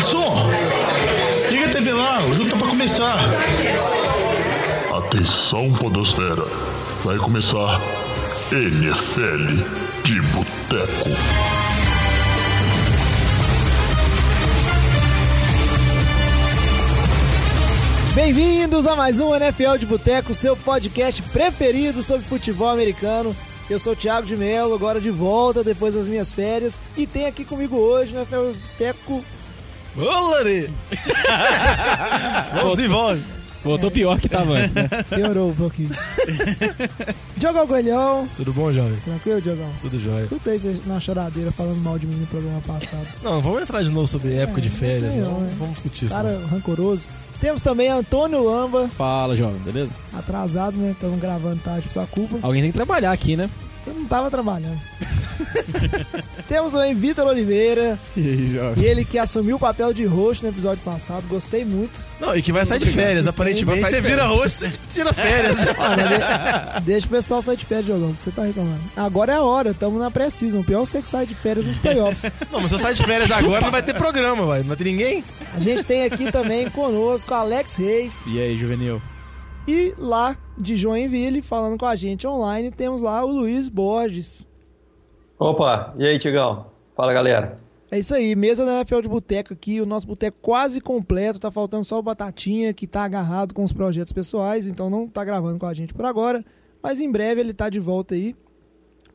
garçom! Liga a TV lá, o jogo tá pra começar. Atenção, Podosfera. Vai começar NFL de Boteco. Bem-vindos a mais um NFL de Boteco, seu podcast preferido sobre futebol americano. Eu sou o Thiago de Mello, agora de volta depois das minhas férias. E tem aqui comigo hoje no NFL de Boteco. Ô, Lari! Vamos desenvolve. Voltou pior que tava antes, né? Piorou um pouquinho. Diogão Coelhão. Tudo bom, jovem? Tranquilo, Diogão? Tudo jóia. Escutei você na choradeira falando mal de mim no programa passado. Não, vamos entrar de novo sobre época É, de férias, não. não, é. Vamos discutir isso. Cara não. rancoroso. Temos também Antônio Lamba, Fala, jovem, beleza? atrasado, né? Estamos gravando tarde por sua culpa. Alguém tem que trabalhar aqui, né? Você não tava trabalhando. Temos também Vitor Oliveira, E aí, jovem? ele que assumiu o papel de roxo no episódio passado. Gostei muito. Não, e que vai sair de férias, aparentemente. Você vira roxo, você tira férias. Olha, de- deixa o pessoal sair de férias jogando, que você tá reclamando. Agora é a hora, estamos na pré-season. Pior é você que sai de férias nos playoffs. não, mas se eu sair de férias agora, não vai ter programa, vai. Não vai ter ninguém. A gente tem aqui também conosco Alex Reis. E aí, juvenil? E lá de Joinville, falando com a gente online, temos lá o Luiz Borges. Opa, e aí, Tigão? Fala, galera. É isso aí, mesa da NFL de boteco aqui, o nosso boteco quase completo, tá faltando só o Batatinha, que tá agarrado com os projetos pessoais, então não tá gravando com a gente por agora, mas em breve ele tá de volta aí.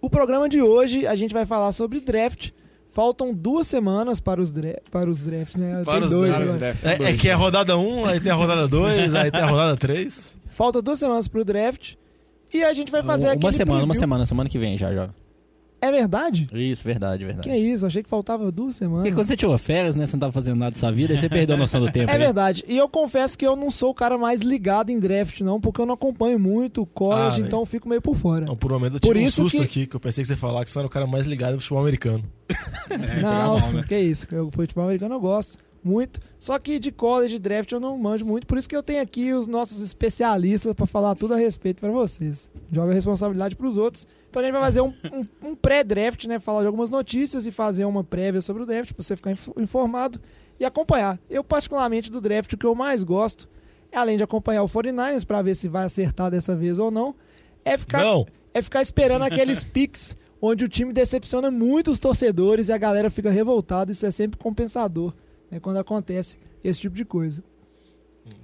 O programa de hoje, a gente vai falar sobre draft. Faltam duas semanas para os, dra para os drafts, né? Para Tem os dois drafts. agora. É, é que é a rodada 1, aí tem a rodada 2, aí tem a rodada 3. Falta duas semanas pro draft. E a gente vai fazer uma aquele semana, uma preview. semana, semana que vem já, jovem. É verdade? Isso, verdade, verdade. Que é isso? Achei que faltava duas semanas. Porque quando você tirou férias, né? Você não tava fazendo nada da sua vida, aí você perdeu a noção do tempo. É aí. verdade. E eu confesso que eu não sou o cara mais ligado em draft, não, porque eu não acompanho muito o college, Ah, então eu fico meio por fora. Não, por um momento eu Por tive um isso susto que- aqui, que eu pensei que você falar que você era o cara mais ligado no futebol americano. não, sim, que isso. Eu, futebol americano eu gosto muito. Só que de college draft eu não manjo muito, por isso que eu tenho aqui os nossos especialistas pra falar tudo a respeito pra vocês. Joga a responsabilidade pros outros. Então a gente vai fazer um, um- um pré-draft, né? Falar de algumas notícias e fazer uma prévia sobre o draft pra você ficar inf- informado e acompanhar. Eu, particularmente, do draft, o que eu mais gosto, além de acompanhar o 49ers pra ver se vai acertar dessa vez ou não, é ficar Não. é ficar esperando aqueles picks onde o time decepciona muito os torcedores e a galera fica revoltada. Isso é sempre compensador né, quando acontece esse tipo de coisa.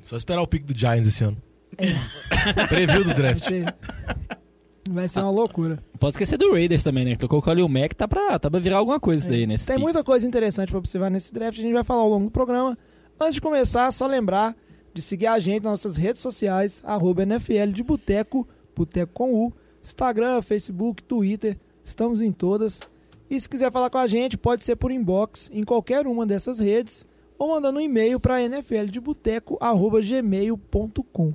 Só esperar o pico do Giants esse ano. Preview do Vai draft. ser, vai ser uma loucura. Pode esquecer do Raiders também, né? Que tocou o Khalil Mack, tá pra, tá pra virar alguma coisa isso daí, né? Tem muita coisa interessante para observar nesse draft. A gente vai falar ao longo do programa. Antes de começar, só lembrar de seguir a gente nas nossas redes sociais, arroba NFL de Boteco, Boteco com U, Instagram, Facebook, Twitter, estamos em todas. E se quiser falar com a gente, pode ser por inbox em qualquer uma dessas redes ou mandando um e-mail para nfldeboteco.gmail.com.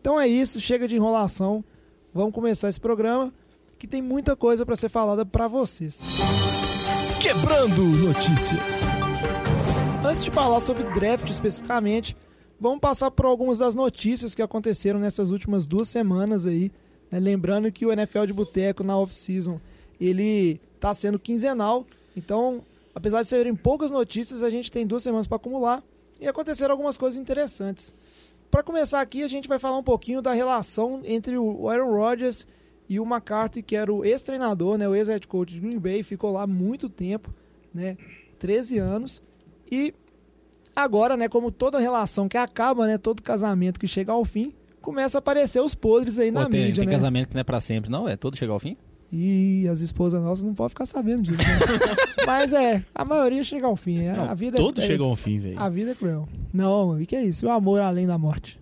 Então é isso, chega de enrolação. Vamos começar esse programa que tem muita coisa para ser falada para vocês. Quebrando notícias. Antes de falar sobre draft especificamente, vamos passar por algumas das notícias que aconteceram nessas últimas duas semanas aí. né? Lembrando que o NFL de Boteco na off-season ele tá sendo quinzenal, então apesar de serem poucas notícias, a gente tem duas semanas para acumular e aconteceram algumas coisas interessantes. Para começar aqui, a gente vai falar um pouquinho da relação entre o Aaron Rodgers e o McCarthy, que era o ex-treinador, né, o ex-head coach de Green Bay, ficou lá muito tempo, né, 13 anos. E agora, né, como toda relação que acaba, né, todo casamento que chega ao fim, começa a aparecer os podres aí Pô, na tem, mídia, tem né? casamento que não é pra sempre, não? É todo chegar ao fim? E as esposas nossas não podem ficar sabendo disso. Né? Mas é, a maioria chega ao fim. É, a vida Todos é, chegam ao fim, velho. A vida é cruel. Não, e que é isso? O amor além da morte.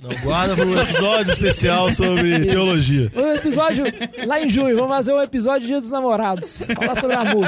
Não, guarda pro episódio especial sobre teologia. O episódio lá em junho, vamos fazer um episódio Dia dos Namorados. Falar sobre amor.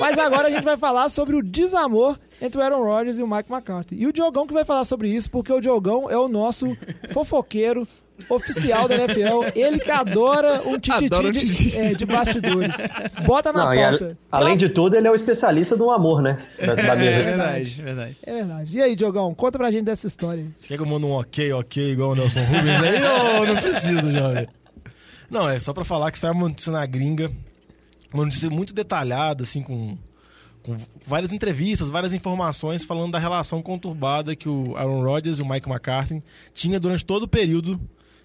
Mas agora a gente vai falar sobre o desamor entre o Aaron Rodgers e o Mike McCarthy. E o Diogão que vai falar sobre isso, porque o Diogão é o nosso fofoqueiro oficial da NFL. Ele que adora um tititi Adora um de, é, de bastidores. Bota na Não, a- pauta. além de tudo, ele é o especialista do amor, né? Da, da mesa. É verdade. verdade. É verdade. E aí, Diogão, conta pra gente dessa história. Você quer que eu mande um ok, ok, igual o Nelson Rubens aí ou não preciso, jovem? Não, é só pra falar que saiu uma notícia na gringa, uma notícia muito detalhada, assim, com, com várias entrevistas, várias informações falando da relação conturbada que o Aaron Rodgers e o Mike McCarthy tinha durante todo o período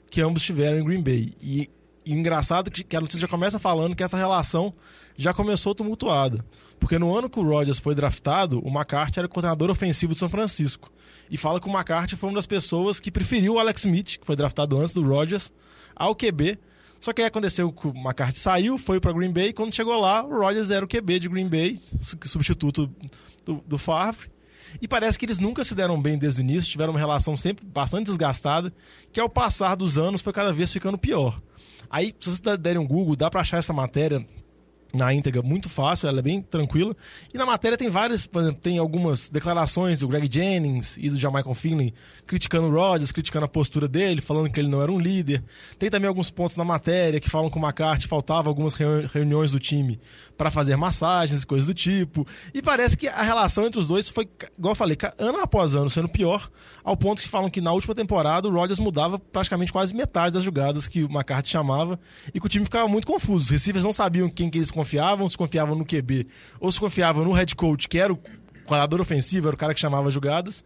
que ambos estiveram em Green Bay. E, e o engraçado é que a notícia já começa falando que essa relação já começou tumultuada. Porque no ano que o Rodgers foi draftado, o McCarthy era o coordenador ofensivo de São Francisco. E fala que o McCarthy foi uma das pessoas que preferiu o Alex Smith, que foi draftado antes do Rodgers, ao QB. Só que aí aconteceu que o McCarthy saiu, foi para Green Bay, quando chegou lá, o Rodgers era o QB de Green Bay, substituto do, do Favre. E parece que eles nunca se deram bem desde o início, tiveram uma relação sempre bastante desgastada, que ao passar dos anos foi cada vez ficando pior. Aí, se vocês derem um Google, dá para achar essa matéria na íntegra muito fácil, ela é bem tranquila. E na matéria tem várias, por exemplo, tem algumas declarações do Greg Jennings e do Jamaican Finley criticando o Rodgers, criticando a postura dele, falando que ele não era um líder. Tem também alguns pontos na matéria que falam que o McCarthy faltava algumas reuniões do time para fazer massagens e coisas do tipo. E parece que a relação entre os dois foi, igual eu falei, ano após ano sendo pior, ao ponto que falam que na última temporada o Rodgers mudava praticamente quase metade das jogadas que o McCarthy chamava e que o time ficava muito confuso. Os receivers não sabiam quem que eles confiavam, se confiavam no QB ou se confiavam no head coach, que era o coordenador ofensivo, era o cara que chamava jogadas.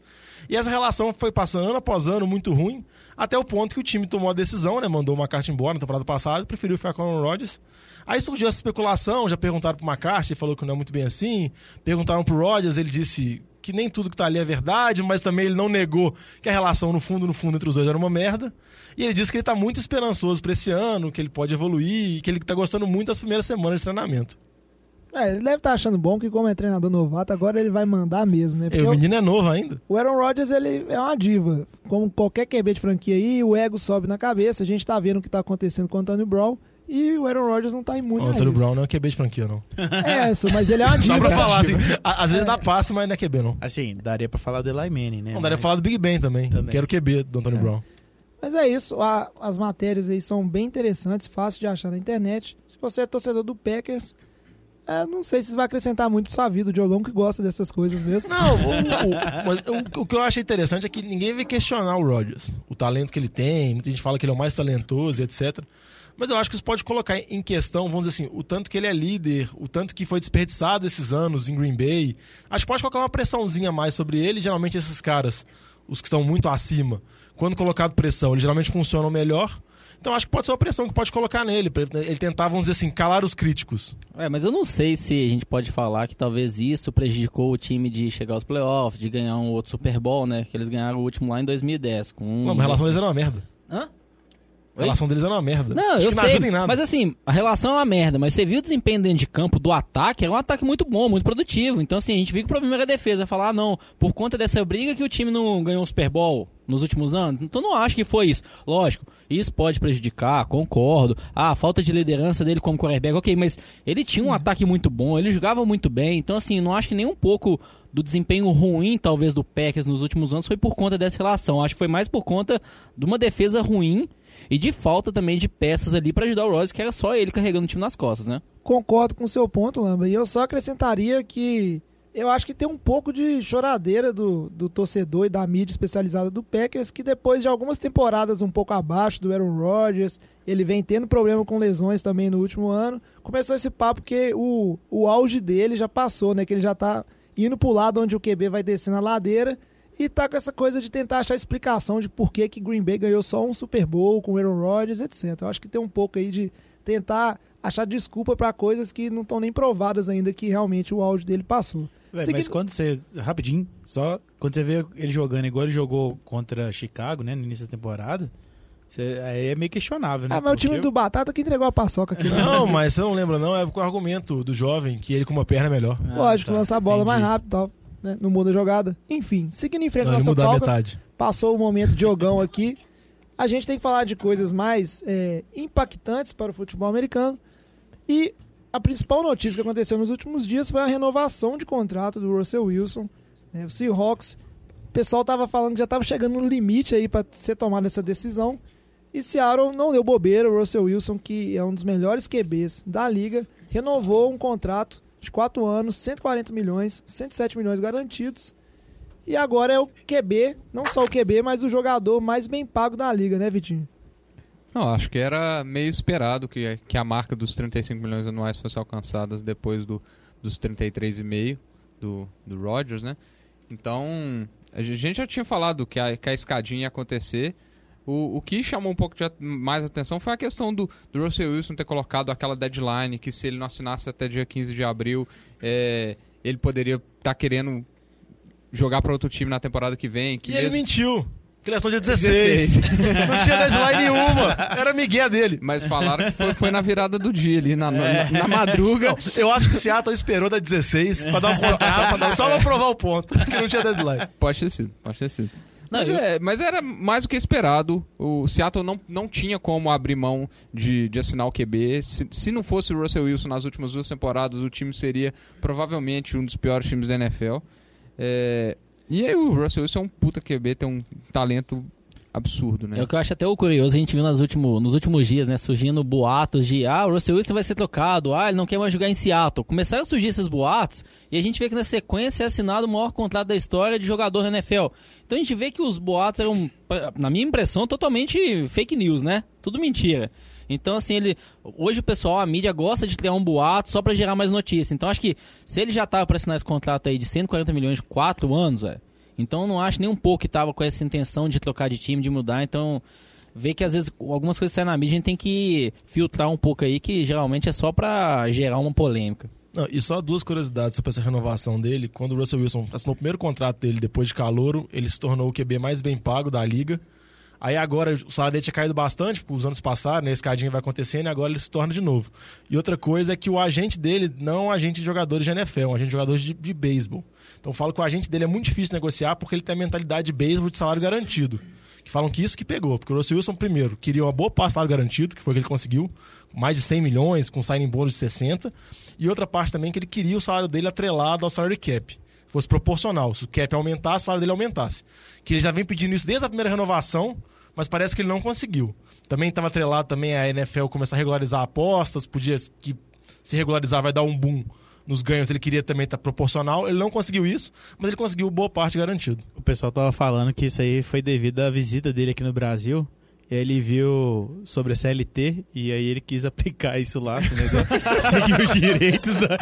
E essa relação foi passando ano após ano muito ruim, até o ponto que o time tomou a decisão, né? Mandou uma carta embora na temporada passada, preferiu ficar com o Rodgers. Aí surgiu essa especulação, já perguntaram pro McCarthy, ele falou que não é muito bem assim. Perguntaram pro Rodgers, ele disse que nem tudo que tá ali é verdade, mas também ele não negou que a relação no fundo, no fundo entre os dois era uma merda. E ele disse que ele tá muito esperançoso para esse ano, que ele pode evoluir e que ele tá gostando muito das primeiras semanas de treinamento. É, ele deve estar tá achando bom que como é treinador novato, agora ele vai mandar mesmo, né? Porque o menino é novo ainda. O Aaron Rodgers, ele é uma diva. Como qualquer QB de franquia aí, o ego sobe na cabeça. A gente tá vendo o que tá acontecendo com o Antônio Brown. E o Aaron Rodgers não tá imune o a Antônio Brown não é QB de franquia, não. É, isso, mas ele é uma diva. Só pra falar, assim, às vezes é. dá passe, mas não é QB, não. Assim, daria pra falar do Eli Manning, né? Não, daria mas... pra falar do Big Ben também, também. que era o QB do Antônio é. Brown. Mas é isso, a, as matérias aí são bem interessantes, fácil de achar na internet. Se você é torcedor do Packers, é, não sei se vai acrescentar muito pra sua vida, o Diogão que gosta dessas coisas mesmo. Não, o, o, mas o, o, que eu acho interessante é que ninguém vai questionar o Rodgers. O talento que ele tem, muita gente fala que ele é o mais talentoso, etc. Mas eu acho que isso pode colocar em questão, vamos dizer assim, o tanto que ele é líder, o tanto que foi desperdiçado esses anos em Green Bay. Acho que pode colocar uma pressãozinha a mais sobre ele. Geralmente esses caras, os que estão muito acima, quando colocado pressão, eles geralmente funcionam melhor. Então acho que pode ser uma pressão que pode colocar nele, pra ele tentar, vamos dizer assim, calar os críticos. É, mas eu não sei se a gente pode falar que talvez isso prejudicou o time de chegar aos playoffs, de ganhar um outro Super Bowl, né? Que eles ganharam o último lá em 2010. Com um não, a relação deles era uma merda. Hã? A relação deles era uma merda. Não, Acho eu sei. Não mas assim, a relação é uma merda. Mas você viu o desempenho dentro de campo do ataque? Era um ataque muito bom, muito produtivo. Então, assim, a gente viu que o problema era a defesa. Falar, ah, não, por conta dessa briga que o time não ganhou o Super Bowl nos últimos anos. Então, não acho que foi isso. Lógico, isso pode prejudicar, concordo. Ah, a falta de liderança dele como quarterback, ok. Mas ele tinha um hum. ataque muito bom, ele jogava muito bem. Então, assim, não acho que nem um pouco do desempenho ruim, talvez, do Packers nos últimos anos foi por conta dessa relação. Acho que foi mais por conta de uma defesa ruim e de falta também de peças ali para ajudar o Rose, que era só ele carregando o time nas costas, né? Concordo com o seu ponto, Lamba. E eu só acrescentaria que eu acho que tem um pouco de choradeira do, do torcedor e da mídia especializada do Packers, que depois de algumas temporadas um pouco abaixo do Aaron Rodgers, ele vem tendo problema com lesões também no último ano, começou esse papo que o, o auge dele já passou, né? Que ele já tá indo pro lado onde o QB vai descer na ladeira e tá com essa coisa de tentar achar explicação de por que, que Green Bay ganhou só um Super Bowl com Aaron Rodgers, etc. Eu acho que tem um pouco aí de tentar achar desculpa para coisas que não estão nem provadas ainda que realmente o áudio dele passou. Véio, mas que... quando você. Rapidinho, só. Quando você vê ele jogando igual ele jogou contra Chicago, né? No início da temporada. Você, aí é meio questionável, né? Ah, mas o time do Batata que entregou a paçoca aqui. Né? Não, mas você não lembra, não. É o argumento do jovem que ele com uma perna é melhor. Ah, Lógico, tá. lançar a bola Entendi. mais rápido e tal né? Não muda a jogada. Enfim, seguindo em frente não, nossa pauta, passou o momento de jogão aqui. A gente tem que falar de coisas mais é, impactantes para o futebol americano. E a principal notícia que aconteceu nos últimos dias foi a renovação de contrato do Russell Wilson. Né? O Seahawks, o pessoal estava falando que já estava chegando no limite aí para ser tomada essa decisão. E Seattle não deu bobeira. O Russell Wilson, que é um dos melhores QBs da liga, renovou um contrato de 4 anos, 140 milhões, 107 milhões garantidos. E agora é o QB, não só o QB, mas o jogador mais bem pago da liga, né, Vitinho? Não, acho que era meio esperado que, que a marca dos 35 milhões anuais fosse alcançada depois do, dos 33,5. do, do Rodgers, né? Então, a gente já tinha falado que a, que a escadinha ia acontecer. O, o que chamou um pouco de, mais atenção foi a questão do, do Russell Wilson ter colocado aquela deadline que se ele não assinasse até dia 15 de abril, é, ele poderia estar querendo jogar para outro time na temporada que vem. Que E ele mesmo- mentiu. Que ele assinou dia 16. não tinha deadline nenhuma. Era Miguel dele. Mas falaram que foi, foi na virada do dia ali, na, na, na madruga. Eu acho que o Seattle esperou da 16 pra dar um contrato, só pra provar o ponto, que não tinha deadline. Pode ter sido, pode ter sido. Mas, eu- é, mas era mais do que esperado. O Seattle não, não tinha como abrir mão de, de assinar o QB. Se, se não fosse o Russell Wilson nas últimas duas temporadas, o time seria provavelmente um dos piores times da NFL. É, e aí o Russell Wilson é um puta QB, tem um talento absurdo, né? É o que eu acho até o curioso, a gente viu nas último, nos últimos dias, né, surgindo boatos de ah, o Russell Wilson vai ser trocado, ah, ele não quer mais jogar em Seattle. Começaram a surgir esses boatos e a gente vê que na sequência é assinado o maior contrato da história de jogador na NFL. Então a gente vê que os boatos eram, na minha impressão, totalmente fake news, né? Tudo mentira. Então, assim, ele. Hoje o pessoal, a mídia gosta de criar um boato só pra gerar mais notícia. Então, acho que se ele já tava pra assinar esse contrato aí de 140 milhões de 4 anos, velho. Então, não acho nem um pouco que tava com essa intenção de trocar de time, de mudar. Então, vê que às vezes algumas coisas saem na mídia a gente tem que filtrar um pouco aí, que geralmente é só pra gerar uma polêmica. Não, e só duas curiosidades sobre essa renovação dele. Quando o Russell Wilson assinou o primeiro contrato dele depois de calouro, ele se tornou o QB mais bem pago da liga. Aí agora o salário dele tinha caído bastante, porque os anos passaram, né? Escadinha vai acontecendo e agora ele se torna de novo. E outra coisa é que o agente dele não é um agente de jogadores de NFL, é um agente de jogadores de, de beisebol. Então falo que o agente dele é muito difícil negociar porque ele tem a mentalidade de beisebol de salário garantido. Que falam que isso que pegou, porque o Russell Wilson, primeiro, queria uma boa parte de salário garantido, que foi o que ele conseguiu, mais de 100 milhões, com signing bônus de 60. E outra parte também que ele queria o salário dele atrelado ao salary cap fosse proporcional. Se o cap aumentasse, o salário dele aumentasse. Que ele já vem pedindo isso desde a primeira renovação, mas parece que ele não conseguiu. Também estava atrelado também a NFL começar a regularizar apostas, podia que se regularizar vai dar um boom nos ganhos, ele queria também estar proporcional. Ele não conseguiu isso, mas ele conseguiu boa parte garantido. O pessoal tava falando que isso aí foi devido à visita dele aqui no Brasil. E aí ele viu sobre a CLT e aí ele quis aplicar isso lá, entendeu? Seguir os direitos da.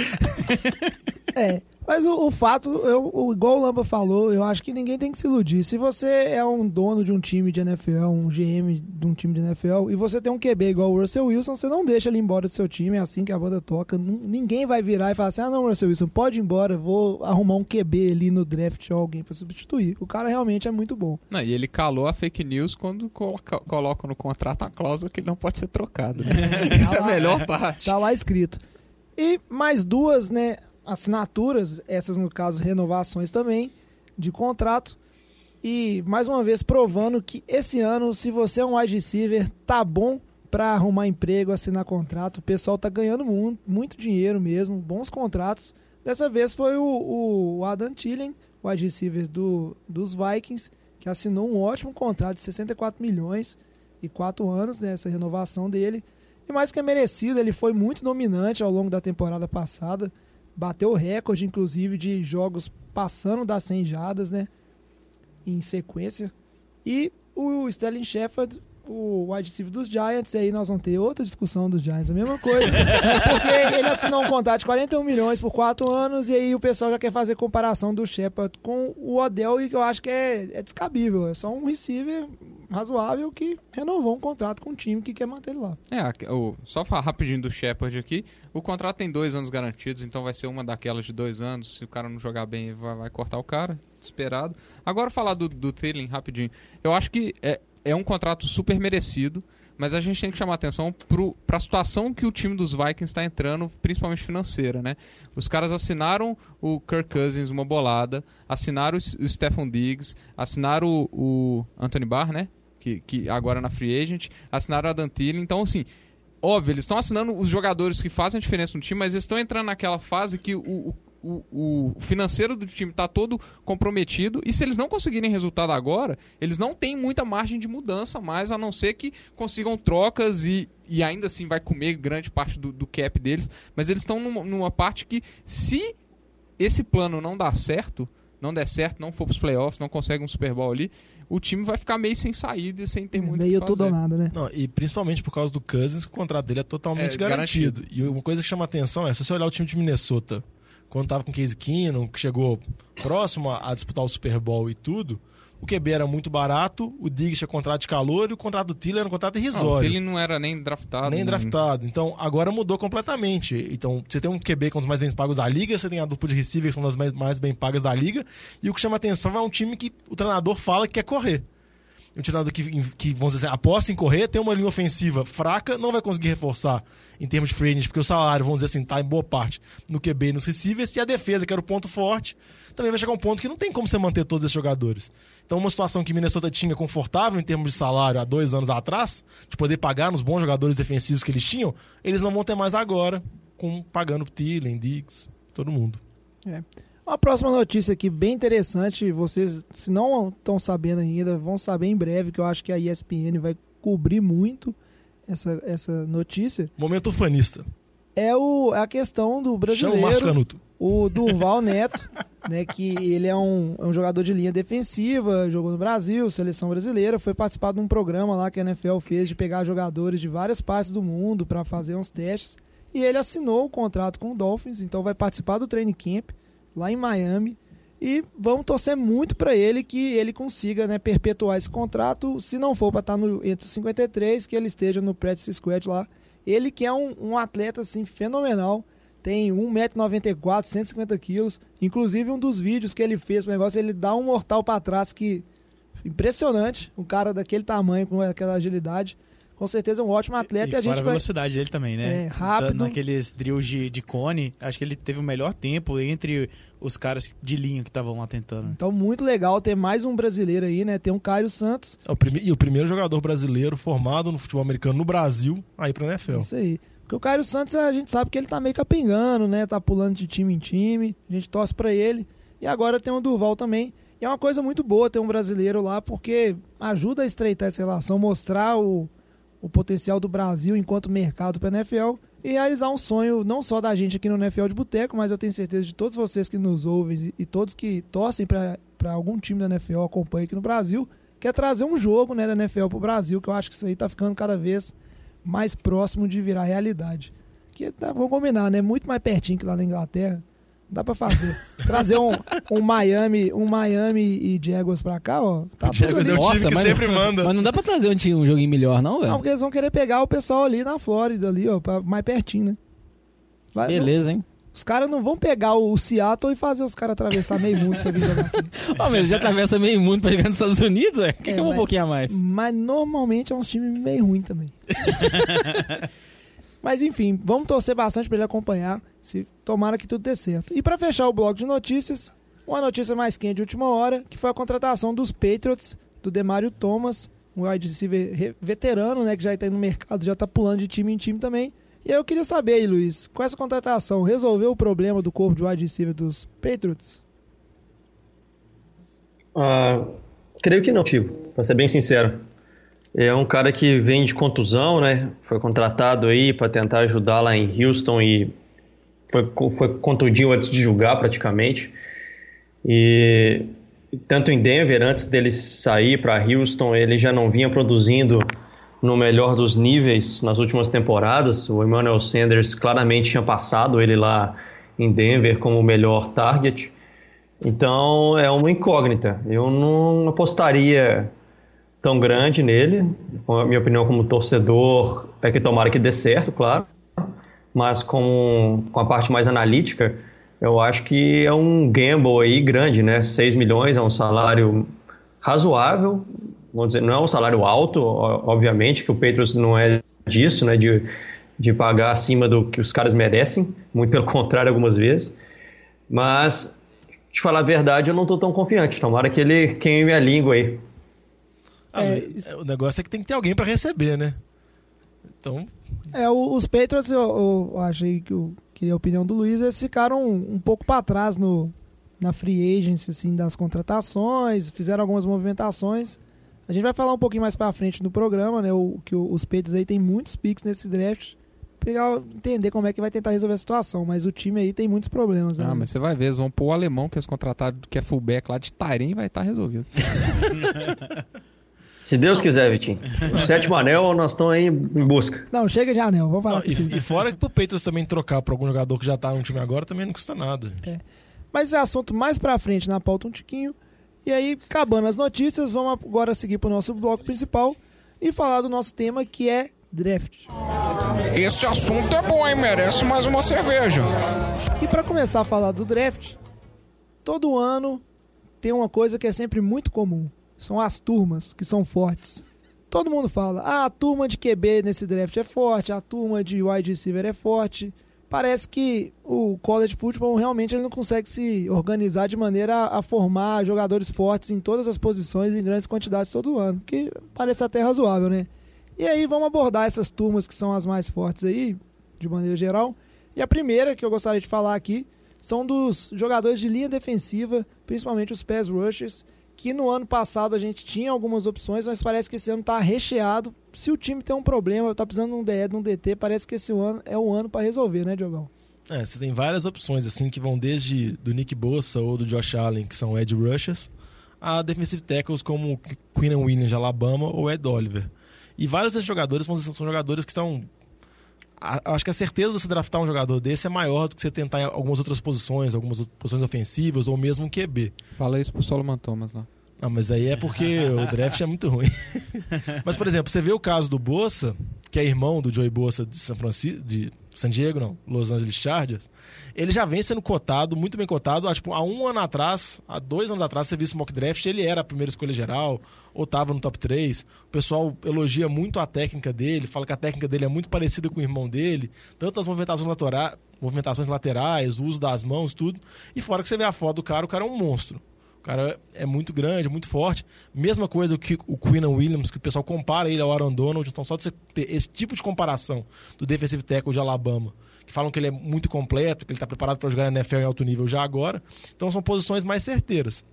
É, mas o, o fato, eu, o, igual o Lamba falou, eu acho que ninguém tem que se iludir. Se você é um dono de um time de NFL, um GM de um time de NFL, e você tem um QB igual o Russell Wilson, você não deixa ele embora do seu time, é assim que a banda toca. Ninguém vai virar e falar assim: ah, não, Russell Wilson, pode ir embora, vou arrumar um QB ali no draft ou alguém pra substituir. O cara realmente é muito bom. Não, e ele calou a fake news quando coloca, coloca no contrato a cláusula que ele não pode ser trocado. Né? Isso é a melhor é. parte. Tá lá escrito. E mais duas, né, assinaturas, essas no caso renovações também de contrato. E mais uma vez provando que esse ano, se você é um wide receiver, tá bom para arrumar emprego, assinar contrato. O pessoal tá ganhando mu- muito dinheiro mesmo, bons contratos. Dessa vez foi o, o Adam Thielen, wide receiver do, dos Vikings, que assinou um ótimo contrato de 64 milhões e 4 anos nessa renovação dele. E mais que é merecido, ele foi muito dominante ao longo da temporada passada. Bateu o recorde, inclusive, de jogos passando das 100 jadas, né? Em sequência. E o Sterling Shepard, o wide receiver dos Giants, e aí nós vamos ter outra discussão dos Giants, a mesma coisa. porque ele assinou um contrato de 41 milhões por 4 anos, e aí o pessoal já quer fazer comparação do Shepard com o Odell, e que eu acho que é, é descabível. É só um receiver razoável que renovou um contrato com um time que quer manter ele lá. É, o- só falar rapidinho do Shepard aqui. O contrato tem dois anos garantidos, então vai ser uma daquelas de dois anos. Se o cara não jogar bem, vai, vai cortar o cara. Esperado. Agora falar do, do Thielen rapidinho. Eu acho que é, é um contrato super merecido, mas a gente tem que chamar atenção pro, pra situação que o time dos Vikings está entrando, principalmente financeira, né? Os caras assinaram o Kirk Cousins uma bolada, assinaram o, S- o Stephon Diggs, assinaram o, o Anthony Barr, né? Que, que agora na Free Agent, assinaram a Dan Thielen. Então, assim, óbvio, eles estão assinando os jogadores que fazem a diferença no time, mas eles estão entrando naquela fase que o, o, o, o financeiro do time está todo comprometido. E se eles não conseguirem resultado agora, eles não têm muita margem de mudança mais, a não ser que consigam trocas e, e ainda assim vai comer grande parte do, do cap deles. Mas eles estão numa, numa parte que, se esse plano não dar certo, não der certo, não for para os playoffs, não consegue um Super Bowl ali, o time vai ficar meio sem saída e sem ter muito o Meio que tudo ou fazer. nada, né? Não, e principalmente por causa do Cousins, que o contrato dele é totalmente É, garantido. E uma coisa que chama atenção é, se você olhar o time de Minnesota quando tava com o Case Keenum, que chegou próximo a, a disputar o Super Bowl e tudo, o QB era muito barato, o Diggs tinha contrato de calor e o contrato do Tiller era um contrato Não, irrisório. ele não era nem draftado. Nem não- draftado. Então, agora mudou completamente. Então, você tem um QB que é um dos mais bem pagos da liga, você tem a dupla de receivers que são das mais, mais bem pagas da liga, e o que chama atenção é um time que o treinador fala que quer correr. Um treinador que, que, vamos dizer, assim, aposta em correr, tem uma linha ofensiva fraca, não vai conseguir reforçar em termos de free agent, porque o salário, vamos dizer assim, tá em boa parte no QB e nos receivers, e a defesa, que era o ponto forte, também vai chegar um ponto que não tem como você manter todos esses jogadores. Então, uma situação que Minnesota tinha confortável em termos de salário há dois anos atrás, de poder pagar nos bons jogadores defensivos que eles tinham, eles não vão ter mais agora, com pagando Thielen, Diggs, todo mundo. Uma próxima notícia aqui bem interessante. Vocês, se não estão sabendo ainda, vão saber em breve, que eu acho que a ESPN vai cobrir muito essa, essa notícia. Momento fanista. É o, a questão do Chama o brasileiro. Márcio Canuto. o Durval Neto, né, que ele é um, é um jogador de linha defensiva, jogou no Brasil, seleção brasileira, foi participar de um programa lá que a NFL fez de pegar jogadores de várias partes do mundo para fazer uns testes. E ele assinou o contrato com o Dolphins, então vai participar do training camp lá em Miami. E vamos torcer muito para ele que ele consiga né, perpetuar esse contrato. Se não for para estar no, entre os 53, que ele esteja no practice squad lá. Ele que é um, um atleta assim fenomenal tem 1,94m, 150 quilos. Inclusive, um dos vídeos que ele fez pro negócio, ele dá um mortal pra trás que. Impressionante. Um cara daquele tamanho, com aquela agilidade. Com certeza é um ótimo atleta e, e a fora gente a vai. velocidade dele também, né? É, rápido. Da- Naqueles drills de, de cone, acho que ele teve o melhor tempo entre os caras de linha que estavam lá tentando. Então, muito legal ter mais um brasileiro aí, né? Tem um Caio Santos. É o prime- E o primeiro jogador brasileiro formado no futebol americano no Brasil, aí pra NFL. Isso aí. Porque o Caio Santos, a gente sabe que ele tá meio capengando, né? Tá pulando de time em time. A gente torce pra ele. E agora tem o Durval também. E é uma coisa muito boa ter um brasileiro lá, porque ajuda a estreitar essa relação, mostrar o, o potencial do Brasil enquanto mercado para NFL e realizar um sonho não só da gente aqui no NFL de Boteco, mas eu tenho certeza de todos vocês que nos ouvem e, todos que torcem para algum time da NFL, acompanhem aqui no Brasil, que é trazer um jogo né, da NFL pro Brasil, que eu acho que isso aí tá ficando cada vez mais próximo de virar realidade. Que tá, vamos combinar, né? Muito mais pertinho que lá na Inglaterra. Dá pra fazer. Trazer um, um Miami, um Miami e Jaguars pra cá, ó. Tá Jaguars é o time que mas, sempre manda. Mas não dá pra trazer um, time, um joguinho melhor, não, Não, velho? porque eles vão querer pegar o pessoal ali na Flórida, ali, ó, pra- mais pertinho, né? Vai- Beleza, hein? não- os caras não vão pegar o Seattle e fazer os caras atravessar meio mundo pra vir jogar aqui. Ó, mas já atravessa meio mundo pra jogar nos Estados Unidos, velho? Que É, que é um mas- pouquinho a mais? Mas normalmente é uns times meio ruins também. Mas enfim, vamos torcer bastante pra ele acompanhar. Se tomara que tudo dê certo. E pra fechar o bloco de notícias, uma notícia mais quente de última hora, que foi a contratação dos Patriots, do Demario Thomas, um wide receiver re- veterano, né, que já tá aí no mercado, já tá pulando de time em time também. E aí eu queria saber aí, Luiz, com essa contratação, resolveu o problema do corpo de wide receiver dos Patriots? Ah, creio que não, Chico, pra ser bem sincero. É um cara que vem de contusão, né? Foi contratado aí para tentar ajudar lá em Houston e foi, foi contundido antes de jogar praticamente. E tanto em Denver, antes dele sair para Houston, ele já não vinha produzindo no melhor dos níveis nas últimas temporadas. O Emmanuel Sanders claramente tinha passado ele lá em Denver como o melhor target. Então é uma incógnita. Eu não apostaria tão grande nele. Minha opinião como torcedor é que tomara que dê certo, claro. Mas com, com a parte mais analítica, eu acho que é um gamble aí grande, né? 6 milhões é um salário razoável. Vamos dizer, não é um salário alto, obviamente, que o Patriots não é disso, né? De, de pagar acima do que os caras merecem. Muito pelo contrário, algumas vezes. Mas, de falar a verdade, eu não estou tão confiante. Tomara que ele queime a língua aí. Ah, É, é, o negócio é que tem que ter alguém pra receber, né? Então, É, os Patriots, eu, eu achei que eu queria a opinião do Luiz, eles ficaram um, um pouco para trás no, na free agency, assim, das contratações, fizeram algumas movimentações. A gente vai falar um pouquinho mais para frente no programa, né? O, que os Patriots aí tem muitos picks nesse draft. Pegar, entender como é que vai tentar resolver a situação, mas o time aí tem muitos problemas, né? Ah, mas você vai ver, eles vão pôr o alemão que eles contrataram, que é fullback lá de Tairen e vai estar resolvido. Se Deus quiser, Vitinho. O sétimo anel, nós estamos aí em busca. Não, chega de anel, vamos falar Não, e, e fora que pro Patriots também trocar por algum jogador que já tá no time agora também não custa nada. Mas esse é assunto mais pra frente na pauta um tiquinho. E aí, acabando as notícias, vamos agora seguir pro nosso bloco principal e falar do nosso tema que é draft. Esse assunto é bom, hein? Merece mais uma cerveja. E pra começar a falar do draft, todo ano tem uma coisa que é sempre muito comum. São as turmas que são fortes. Todo mundo fala, ah, a turma de QB nesse draft é forte, a turma de wide receiver é forte. Parece que o college football realmente ele não consegue se organizar de maneira a, a formar jogadores fortes em todas as posições em grandes quantidades todo ano, que parece até razoável, né? E aí vamos abordar essas turmas que são as mais fortes aí, de maneira geral. E a primeira que eu gostaria de falar aqui são dos jogadores de linha defensiva, principalmente os pass rushers, que no ano passado a gente tinha algumas opções, mas parece que esse ano está recheado. Se o time tem um problema, tá precisando de um DE, de um DT, parece que esse ano é o ano para resolver, né, Diogão? É, você tem várias opções, assim, que vão desde do Nick Bossa ou do Josh Allen, que são Ed Rushers, a defensive tackles como Quinn Williams de Alabama ou Ed Oliver. E vários desses jogadores são jogadores que estão. A- Acho que a certeza de você draftar um jogador desse é maior do que você tentar em algumas outras posições, algumas posições ofensivas ou mesmo um QB. Fala isso pro Solomon Thomas lá. Não, mas aí é porque o draft é muito ruim. mas, por exemplo, você vê o caso do Bossa, que é irmão do Joey Bossa de São Francisco, de San Diego, não, Los Angeles Chargers. Ele já vem sendo cotado, muito bem cotado. Há, tipo, há um ano atrás, há dois anos atrás, você viu esse mock draft, ele era a primeira escolha geral, ou tava no top 3. O pessoal elogia muito a técnica dele, fala que a técnica dele é muito parecida com o irmão dele, tanto as movimentações, laterais, movimentações laterais, o uso das mãos, tudo. E fora que você vê a foto do cara, o cara é um monstro. O cara é muito grande, muito forte. Mesma coisa que o Quinn Williams, que o pessoal compara ele ao Aaron Donald. Então, só de você ter esse tipo de comparação do defensive tackle de Alabama, que falam que ele é muito completo, que ele está preparado para jogar na NFL em alto nível já agora. Então, são posições mais certeiras.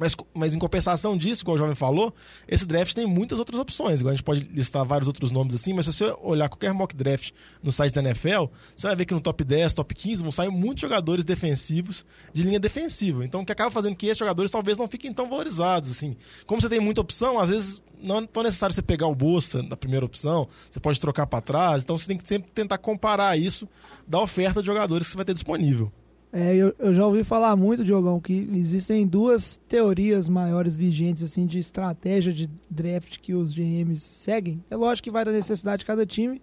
Mas, mas em compensação disso, igual o jovem falou, esse draft tem muitas outras opções. Igual a gente pode listar vários outros nomes assim, mas se você olhar qualquer mock draft no site da NFL, você vai ver que no top 10, top 15 vão sair muitos jogadores defensivos de linha defensiva. Então, o que acaba fazendo que esses jogadores talvez não fiquem tão valorizados. assim. Como você tem muita opção, às vezes não é tão necessário você pegar o Bolsa na primeira opção, você pode trocar para trás. Então, você tem que sempre tentar comparar isso da oferta de jogadores que você vai ter disponível. É, eu, eu já ouvi falar muito, Diogão, que existem duas teorias maiores vigentes assim de estratégia de draft que os GMs seguem. É lógico que vai da necessidade de cada time,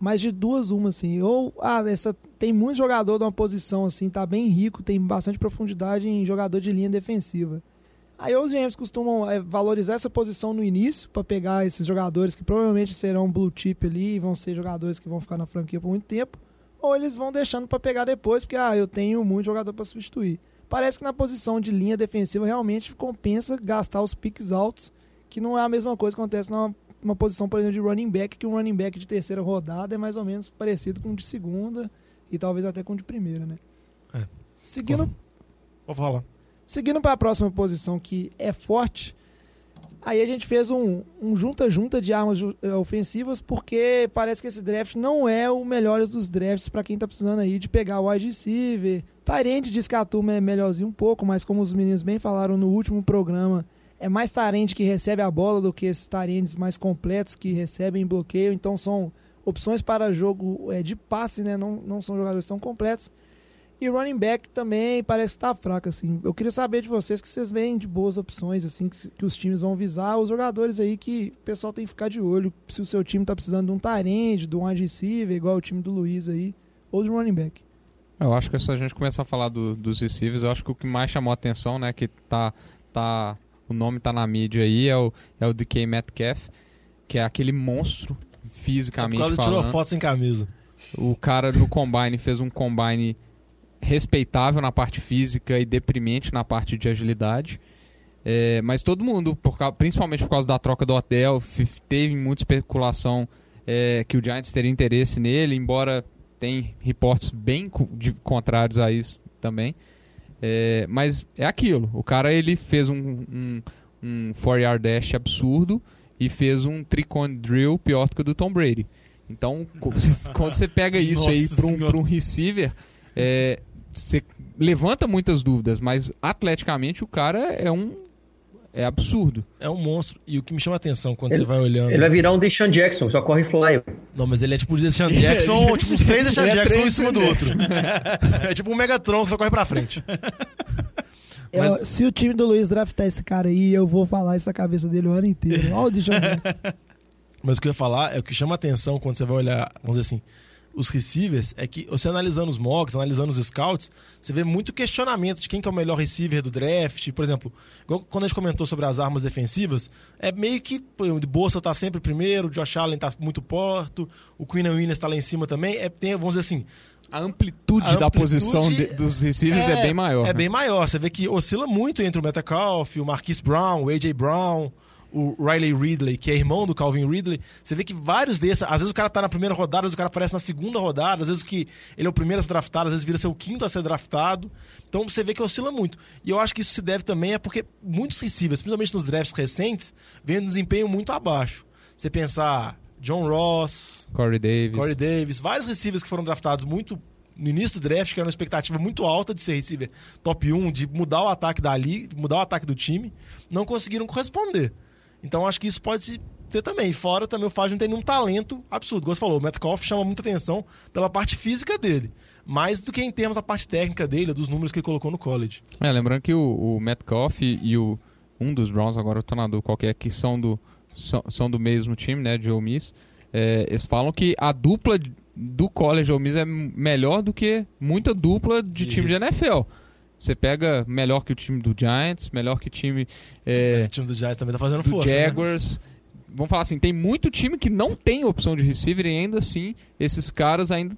mas de duas uma assim. Ou ah, essa tem muito jogador de uma posição assim, tá bem rico, tem bastante profundidade em jogador de linha defensiva. Aí os GMs costumam é, valorizar essa posição no início para pegar esses jogadores que provavelmente serão blue chip ali, vão ser jogadores que vão ficar na franquia por muito tempo ou eles vão deixando para pegar depois, porque ah, eu tenho muito jogador para substituir. Parece que na posição de linha defensiva realmente compensa gastar os piques altos, que não é a mesma coisa que acontece numa, numa posição, por exemplo, de running back, que um running back de terceira rodada é mais ou menos parecido com o de segunda e talvez até com o de primeira, né? É. Seguindo, Vou falar. seguindo para a próxima posição que é forte, Aí a gente fez um um junta-junta de armas eh, ofensivas, porque parece que esse draft não é o melhor dos drafts para quem tá precisando aí de pegar o wide receiver. Tyrande diz que a turma é melhorzinho um pouco, mas como os meninos bem falaram no último programa, é mais Tyrande que recebe a bola do que esses Tyrandes mais completos que recebem bloqueio. Então são opções para jogo eh, de passe, né? Não, não são jogadores tão completos. E running back também parece estar fraco, assim. Eu queria saber de vocês que vocês veem de boas opções, assim, que, que os times vão visar, os jogadores aí que o pessoal tem que ficar de olho. Se o seu time tá precisando de um Tyrande, de um wide receiver, igual o time do Luiz aí, ou de um running back. Eu acho que se a gente começar a falar do- dos receivers, eu acho que o que mais chamou a atenção, né, que tá, tá, o nome tá na mídia aí, é o, é o DK Metcalf, que é aquele monstro, É por fisicamente tirou falando. foto sem camisa. O cara no combine fez um combine respeitável na parte física e deprimente na parte de agilidade. É, mas todo mundo, por cau- principalmente por causa da troca do hotel, teve muita especulação é, que o Giants teria interesse nele, embora tem reportes bem co- contrários a isso também. É, mas é aquilo. O cara ele fez um, um, um four yard dash absurdo e fez um tricone drill pior do que o do Tom Brady. Então, quando você pega isso aí para um, um receiver, é, você levanta muitas dúvidas, mas atleticamente o cara é um é absurdo. É um monstro. E o que me chama a atenção quando você vai olhando. Ele vai virar um Deshaun Jackson, só corre fly. Não, mas ele é tipo o Deshaun Jackson, tipo uns três Deshaun é Jackson um em cima do outro. é tipo um Megatron que só corre pra frente. Eu- Mas- se o time do Luiz draftar esse cara aí, eu vou falar isso na cabeça dele o ano inteiro. Olha o Deshaun Jackson. Mas o que eu ia falar é o que chama a atenção quando você vai olhar, vamos dizer assim, os receivers, é que você analisando os mocks, analisando os scouts, você vê muito questionamento de quem que é o melhor receiver do draft. Por exemplo, quando a gente comentou sobre as armas defensivas, é meio que o Bolsa tá sempre primeiro, o Josh Allen tá muito porto, o Queen Williams tá lá em cima também. É, tem, vamos dizer assim, A amplitude, A da amplitude posição de- dos receivers é, bem maior. É né? bem maior. Você vê que oscila muito entre o Metcalf, o Marquise Brown, o A.J. Brown, o Riley Ridley, que é irmão do Calvin Ridley. Você vê que vários desses, às vezes o cara tá na primeira rodada, às vezes o cara aparece na segunda rodada, às vezes que ele é o primeiro a ser draftado, às vezes vira ser o quinto a ser draftado. Então você vê que oscila muito. E eu acho que isso se deve também é porque muitos receivers, principalmente nos drafts recentes, vêm um desempenho muito abaixo. Você pensar John Ross, Corey Davis. Corey Davis, vários receivers que foram draftados muito no início do draft, que era uma expectativa muito alta de ser receiver top 1, de mudar o ataque dali, mudar o ataque do time, não conseguiram corresponder. Então acho que isso pode ter também. Fora também o de não ter nenhum talento absurdo. Como você falou, o Metcalf chama muita atenção pela parte física dele, mais do que em termos da parte técnica dele, dos números que ele colocou no college. É, lembrando que o, o Metcalf e, o um dos Browns, agora eu tô na dúvida qual que são do, são, são do mesmo time, né, de Ole Miss, é, eles falam que a dupla do college Ole Miss é melhor do que muita dupla de time de Isso. NFL. Você pega melhor que o time do Giants, melhor que o time é, Esse time do Giants também tá fazendo do força. né? Jaguars. Vamos falar assim, tem muito time que não tem opção de receiver e ainda assim esses caras ainda,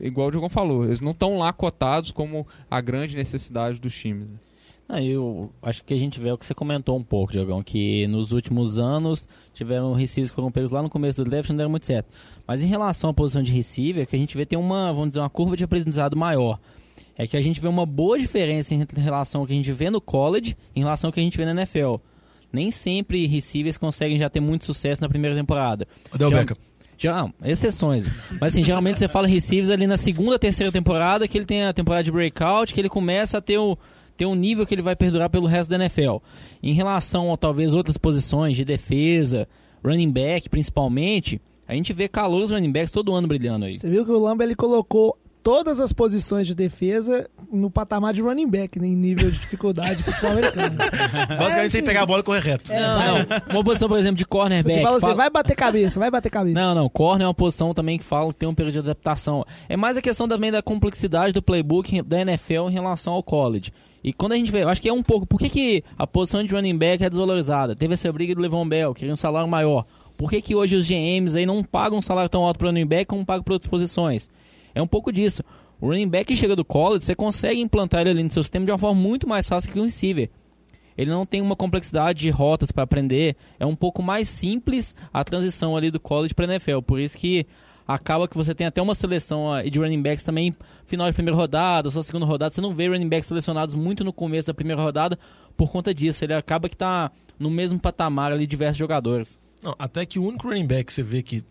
igual o Diogão falou, eles não estão lá cotados como a grande necessidade dos times. né? Não, eu acho que a gente vê o que você comentou um pouco, Diogão, que nos últimos anos tiveram receivers que foram pegos lá no começo do draft e não deram muito certo. Mas em relação à posição de receiver, que a gente vê tem uma, vamos dizer, uma curva de aprendizado maior. É que a gente vê uma boa diferença em relação ao que a gente vê no college em relação ao que a gente vê na NFL. Nem sempre receivers conseguem já ter muito sucesso na primeira temporada. Odell Já- Beckham. Já, não, exceções. Mas assim, geralmente você fala receivers ali na segunda, terceira temporada, que ele tem a temporada de breakout, que ele começa a ter, o, ter um nível que ele vai perdurar pelo resto da NFL. Em relação a talvez outras posições de defesa, running back principalmente, a gente vê calouros running backs todo ano brilhando aí. Você viu que o Lamba ele colocou todas as posições de defesa no patamar de running back, né, em nível de dificuldade do futebol americano. Basicamente É, tem assim, que pegar a bola e correr reto. É, Não, não. Uma posição, por exemplo, de cornerback. Você fala assim, fala- vai bater cabeça, vai bater cabeça. Não, não. Corner é uma posição também que fala que tem um período de adaptação. É mais a questão também da complexidade do playbook da NFL em relação ao college. E quando a gente vê, eu acho que é um pouco. Por que, que a posição de running back é desvalorizada? Teve essa briga do Levon Bell, queria um salário maior. Por que, que hoje os GMs aí não pagam um salário tão alto para running back como pagam para outras posições? É um pouco disso. O running back que chega do college, você consegue implantar ele ali no seu sistema de uma forma muito mais fácil que o receiver. Ele não tem uma complexidade de rotas para aprender. É um pouco mais simples a transição ali do college para NFL. Por isso que acaba que você tem até uma seleção ah, de running backs também final de primeira rodada, só segunda rodada. Você não vê running backs selecionados muito no começo da primeira rodada por conta disso. Ele acaba que tá no mesmo patamar ali diversos jogadores. Não, até que o único running back que você vê que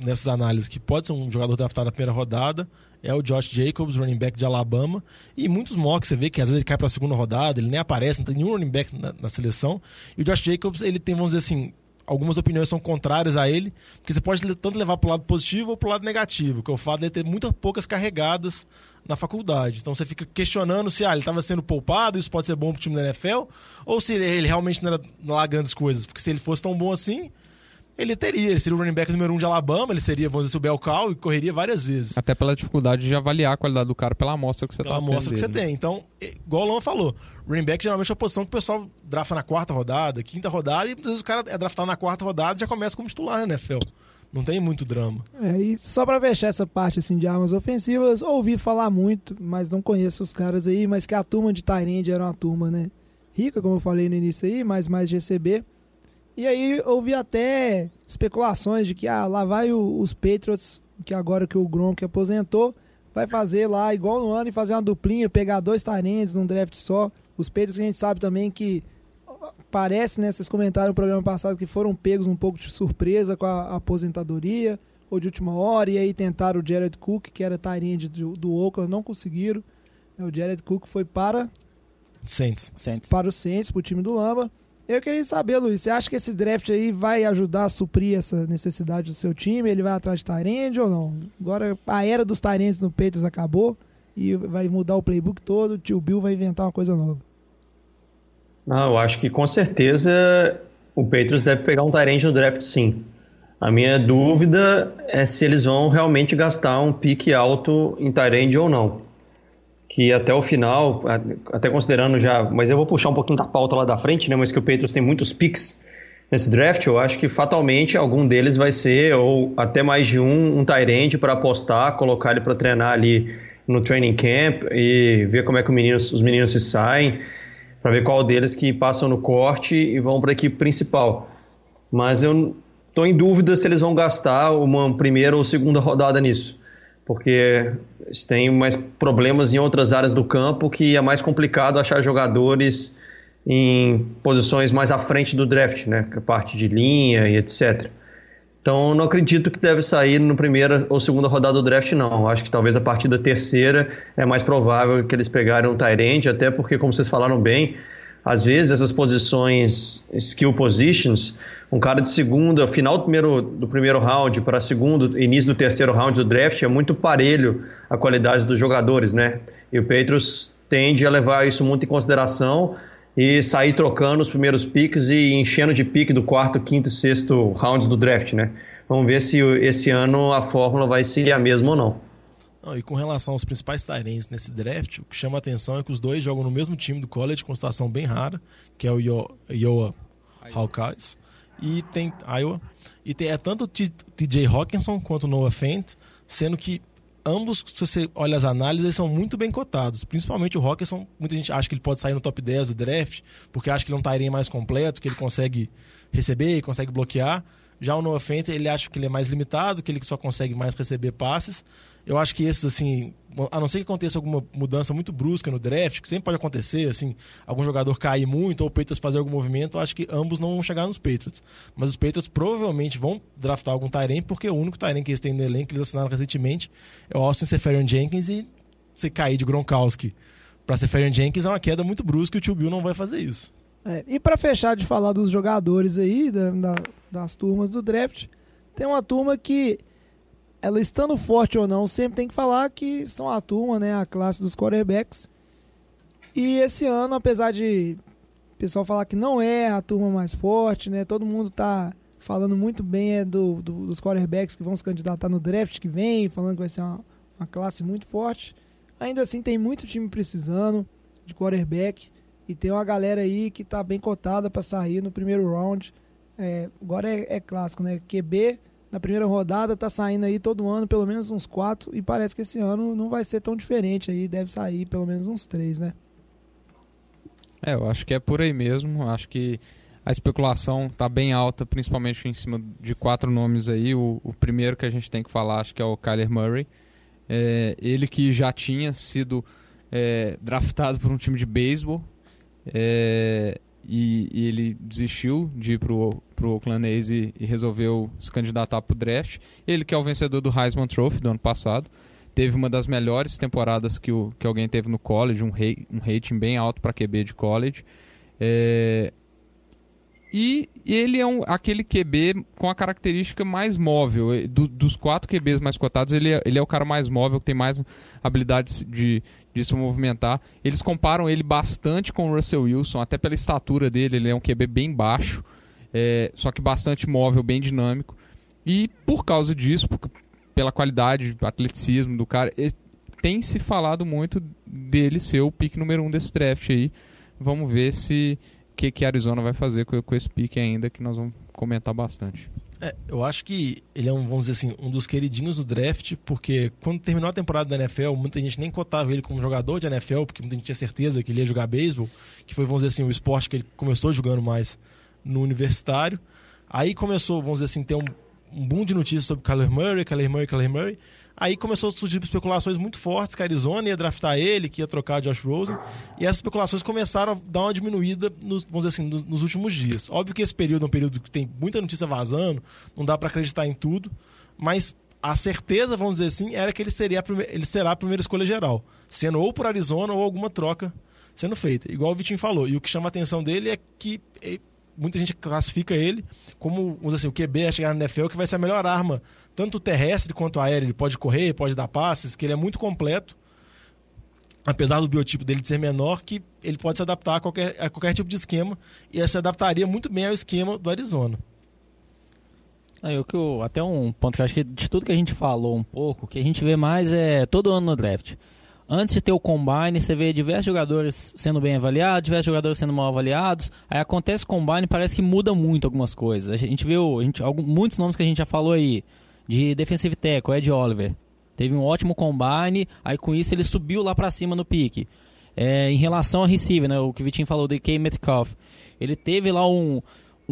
nessas análises que pode ser um jogador draftado na primeira rodada é o Josh Jacobs, running back de Alabama. E muitos mocks você vê que às vezes ele cai para a segunda rodada, ele nem aparece, não tem nenhum running back na, na seleção. E o Josh Jacobs, ele tem, vamos dizer assim, algumas opiniões são contrárias a ele, porque você pode tanto levar para o lado positivo ou para o lado negativo, que é o fato de ele ter muitas poucas carregadas na faculdade. Então você fica questionando se ah, ele estava sendo poupado, isso pode ser bom para o time da NFL, ou se ele, ele realmente não era lá grandes coisas, porque se ele fosse tão bom assim, ele teria, ele seria o running back número um de Alabama, ele seria, vamos dizer, o Belcal e correria várias vezes. Até pela dificuldade de avaliar a qualidade do cara pela amostra que você Pela tá amostra tendo que você né? tem. Então, igual o Lama falou, running back geralmente é uma posição que o pessoal drafta na quarta rodada, quinta rodada, e às vezes o cara é draftado na quarta rodada e já começa como titular na NFL. Não tem muito drama. É, e só pra fechar essa parte assim de armas ofensivas, ouvi falar muito, mas não conheço os caras aí, mas que a turma de Tyrande era uma turma, né? Rica, como eu falei no início aí, mas mais de receber. E aí ouvi até especulações de que ah, lá vai o- os Patriots, que agora que o Gronk aposentou, vai fazer lá igual no ano e fazer uma duplinha, pegar dois Tyrands num draft só. Os Patriots a gente sabe também que parece, né? Vocês comentaram no programa passado que foram pegos um pouco de surpresa com a aposentadoria ou de última hora, e aí tentaram o Jared Cook, que era Tyrande do, do Oakland, não conseguiram. O Jared Cook foi para, Saints. Saints. para o Saints, para o time do Lamba. Eu queria saber, Luiz, você acha que esse draft aí vai ajudar a suprir essa necessidade do seu time? Ele vai atrás de Tyrande ou não? Agora a era dos Tyrands no Peitos acabou e vai mudar o playbook todo, o tio Bill vai inventar uma coisa nova. Não, eu acho que com certeza o Patriots deve pegar um Tyrande no draft sim. A minha dúvida é se eles vão realmente gastar um pique alto em Tyrande ou não. Que até o final, até considerando já, mas eu vou puxar um pouquinho da pauta lá da frente, né? Mas que o Patriots tem muitos picks nesse draft, eu acho que fatalmente algum deles vai ser, ou até mais de um, um Tyrande para apostar, colocar ele para treinar ali no training camp e ver como é que menino- os meninos se saem, para ver qual deles que passam no corte e vão para a equipe principal. Mas eu estou em dúvida se eles vão gastar uma primeira ou segunda rodada nisso. Porque eles têm mais problemas em outras áreas do campo que é mais complicado achar jogadores em posições mais à frente do draft, né? É a parte de linha e etc. Então, não acredito que deve sair no primeira ou segunda rodada do draft, não. Acho que talvez a partir da terceira é mais provável que eles pegarem um Tyrande, até porque, como vocês falaram bem, às vezes essas posições, skill positions, um cara de segunda, final do primeiro, do primeiro round para segundo, início do terceiro round do draft, é muito parelho a qualidade dos jogadores, né? E o Patriots tende a levar isso muito em consideração e sair trocando os primeiros picks e enchendo de pique do quarto, quinto e sexto rounds do draft, né? Vamos ver se esse ano a fórmula vai ser a mesma ou não. Não, e com relação aos principais Tyrants nesse draft, o que chama a atenção é que os dois jogam no mesmo time do college, com situação bem rara, que é o Io- Iowa Hawkeyes. E tem Iowa. E tem é tanto o TJ Hawkinson quanto o Noah Fent, sendo que ambos, se você olha as análises, eles são muito bem cotados. Principalmente o Hawkinson, muita gente acha que ele pode sair no top 10 do draft, porque acha que ele é um Tyrant mais completo, que ele consegue receber, consegue bloquear. Já o Noah Fent, ele acha que ele é mais limitado, que ele só consegue mais receber passes. Eu acho que esses, assim, a não ser que aconteça alguma mudança muito brusca no draft, que sempre pode acontecer, assim, algum jogador cair muito ou o Patriots fazer algum movimento, eu acho que ambos não vão chegar nos Patriots. Mas os Patriots provavelmente vão draftar algum Tyrant, porque o único Tyrant que eles têm no elenco, que eles assinaram recentemente, é o Austin Seferian Jenkins e você cair de Gronkowski pra Seferian Jenkins é uma queda muito brusca e o tio Bill não vai fazer isso. É, e pra fechar de falar dos jogadores aí, da- da- das turmas do draft, tem uma turma que, ela estando forte ou não, sempre tem que falar que são a turma, né, a classe dos quarterbacks. E esse ano, apesar de o pessoal falar que não é a turma mais forte, né, todo mundo tá falando muito bem é, do, do- dos quarterbacks que vão se candidatar no draft que vem, falando que vai ser uma, uma classe muito forte. Ainda assim, tem muito time precisando de quarterback. E tem uma galera aí que tá bem cotada para sair no primeiro round. É, agora é, é clássico, né? QB na primeira rodada tá saindo aí todo ano pelo menos uns quatro. E parece que esse ano não vai ser tão diferente aí. Deve sair pelo menos uns três, né? É, eu acho que é por aí mesmo. Acho que a especulação tá bem alta, principalmente em cima de quatro nomes aí. O, o primeiro que a gente tem que falar, acho que é o Kyler Murray. É, ele que já tinha sido é, draftado por um time de beisebol. é, e, e ele desistiu de ir pro, pro Oakland A's e, e resolveu se candidatar pro draft. Ele que é o vencedor do Heisman Trophy do ano passado. Teve uma das melhores temporadas que, o, que alguém teve no college, um, rei, um rating bem alto para QB de college. É, e ele é um, aquele QB com a característica mais móvel. Do- dos quatro QBs mais cotados, ele é, ele é o cara mais móvel, que tem mais habilidades de, de se movimentar. Eles comparam ele bastante com o Russell Wilson, até pela estatura dele, ele é um QB bem baixo, é, só que bastante móvel, bem dinâmico. E por causa disso, por- pela qualidade, atleticismo do cara, tem se falado muito dele ser o pick número um desse draft aí. Vamos ver se que, que a Arizona vai fazer com, com esse pick ainda, que nós vamos comentar bastante. É, eu acho que ele é um, vamos dizer assim, um dos queridinhos do draft, porque quando terminou a temporada da NFL, muita gente nem cotava ele como jogador de NFL, porque muita gente tinha certeza que ele ia jogar beisebol, que foi, vamos dizer assim, o esporte que ele começou jogando mais no universitário. Aí começou, vamos dizer assim, ter um, um boom de notícias sobre Kyler Murray, Kyler Murray, Kyler Murray. Aí começou a surgir especulações muito fortes que a Arizona ia draftar ele, que ia trocar Josh Rosen. E essas especulações começaram a dar uma diminuída, nos, vamos dizer assim, nos, nos últimos dias. Óbvio que esse período é um período que tem muita notícia vazando, não dá pra acreditar em tudo, mas a certeza, vamos dizer assim, era que ele, seria ele será a primeira escolha geral, sendo ou por Arizona ou alguma troca sendo feita, igual o Vitinho falou. E o que chama a atenção dele é que muita gente classifica ele como vamos assim, o QB a chegar na NFL que vai ser a melhor arma, tanto terrestre quanto aérea. Ele pode correr, pode dar passes, que ele é muito completo. Apesar do biotipo dele de ser menor, que ele pode se adaptar a qualquer, a qualquer tipo de esquema e se adaptaria muito bem ao esquema do Arizona. Aí, o que eu- até um ponto que eu acho que de tudo que a gente falou um pouco, o que a gente vê mais é todo ano no draft. Antes de ter o combine, você vê diversos jogadores sendo bem avaliados, diversos jogadores sendo mal avaliados. Aí acontece o combine, parece que muda muito algumas coisas. A gente viu a gente, algum- muitos nomes que a gente já falou aí, de defensive tackle, Ed Oliver. Teve um ótimo combine, aí com isso ele subiu lá pra cima no pique. É, em relação a receiver, né, o que o Vitinho falou do K. Metcalf, ele teve lá um-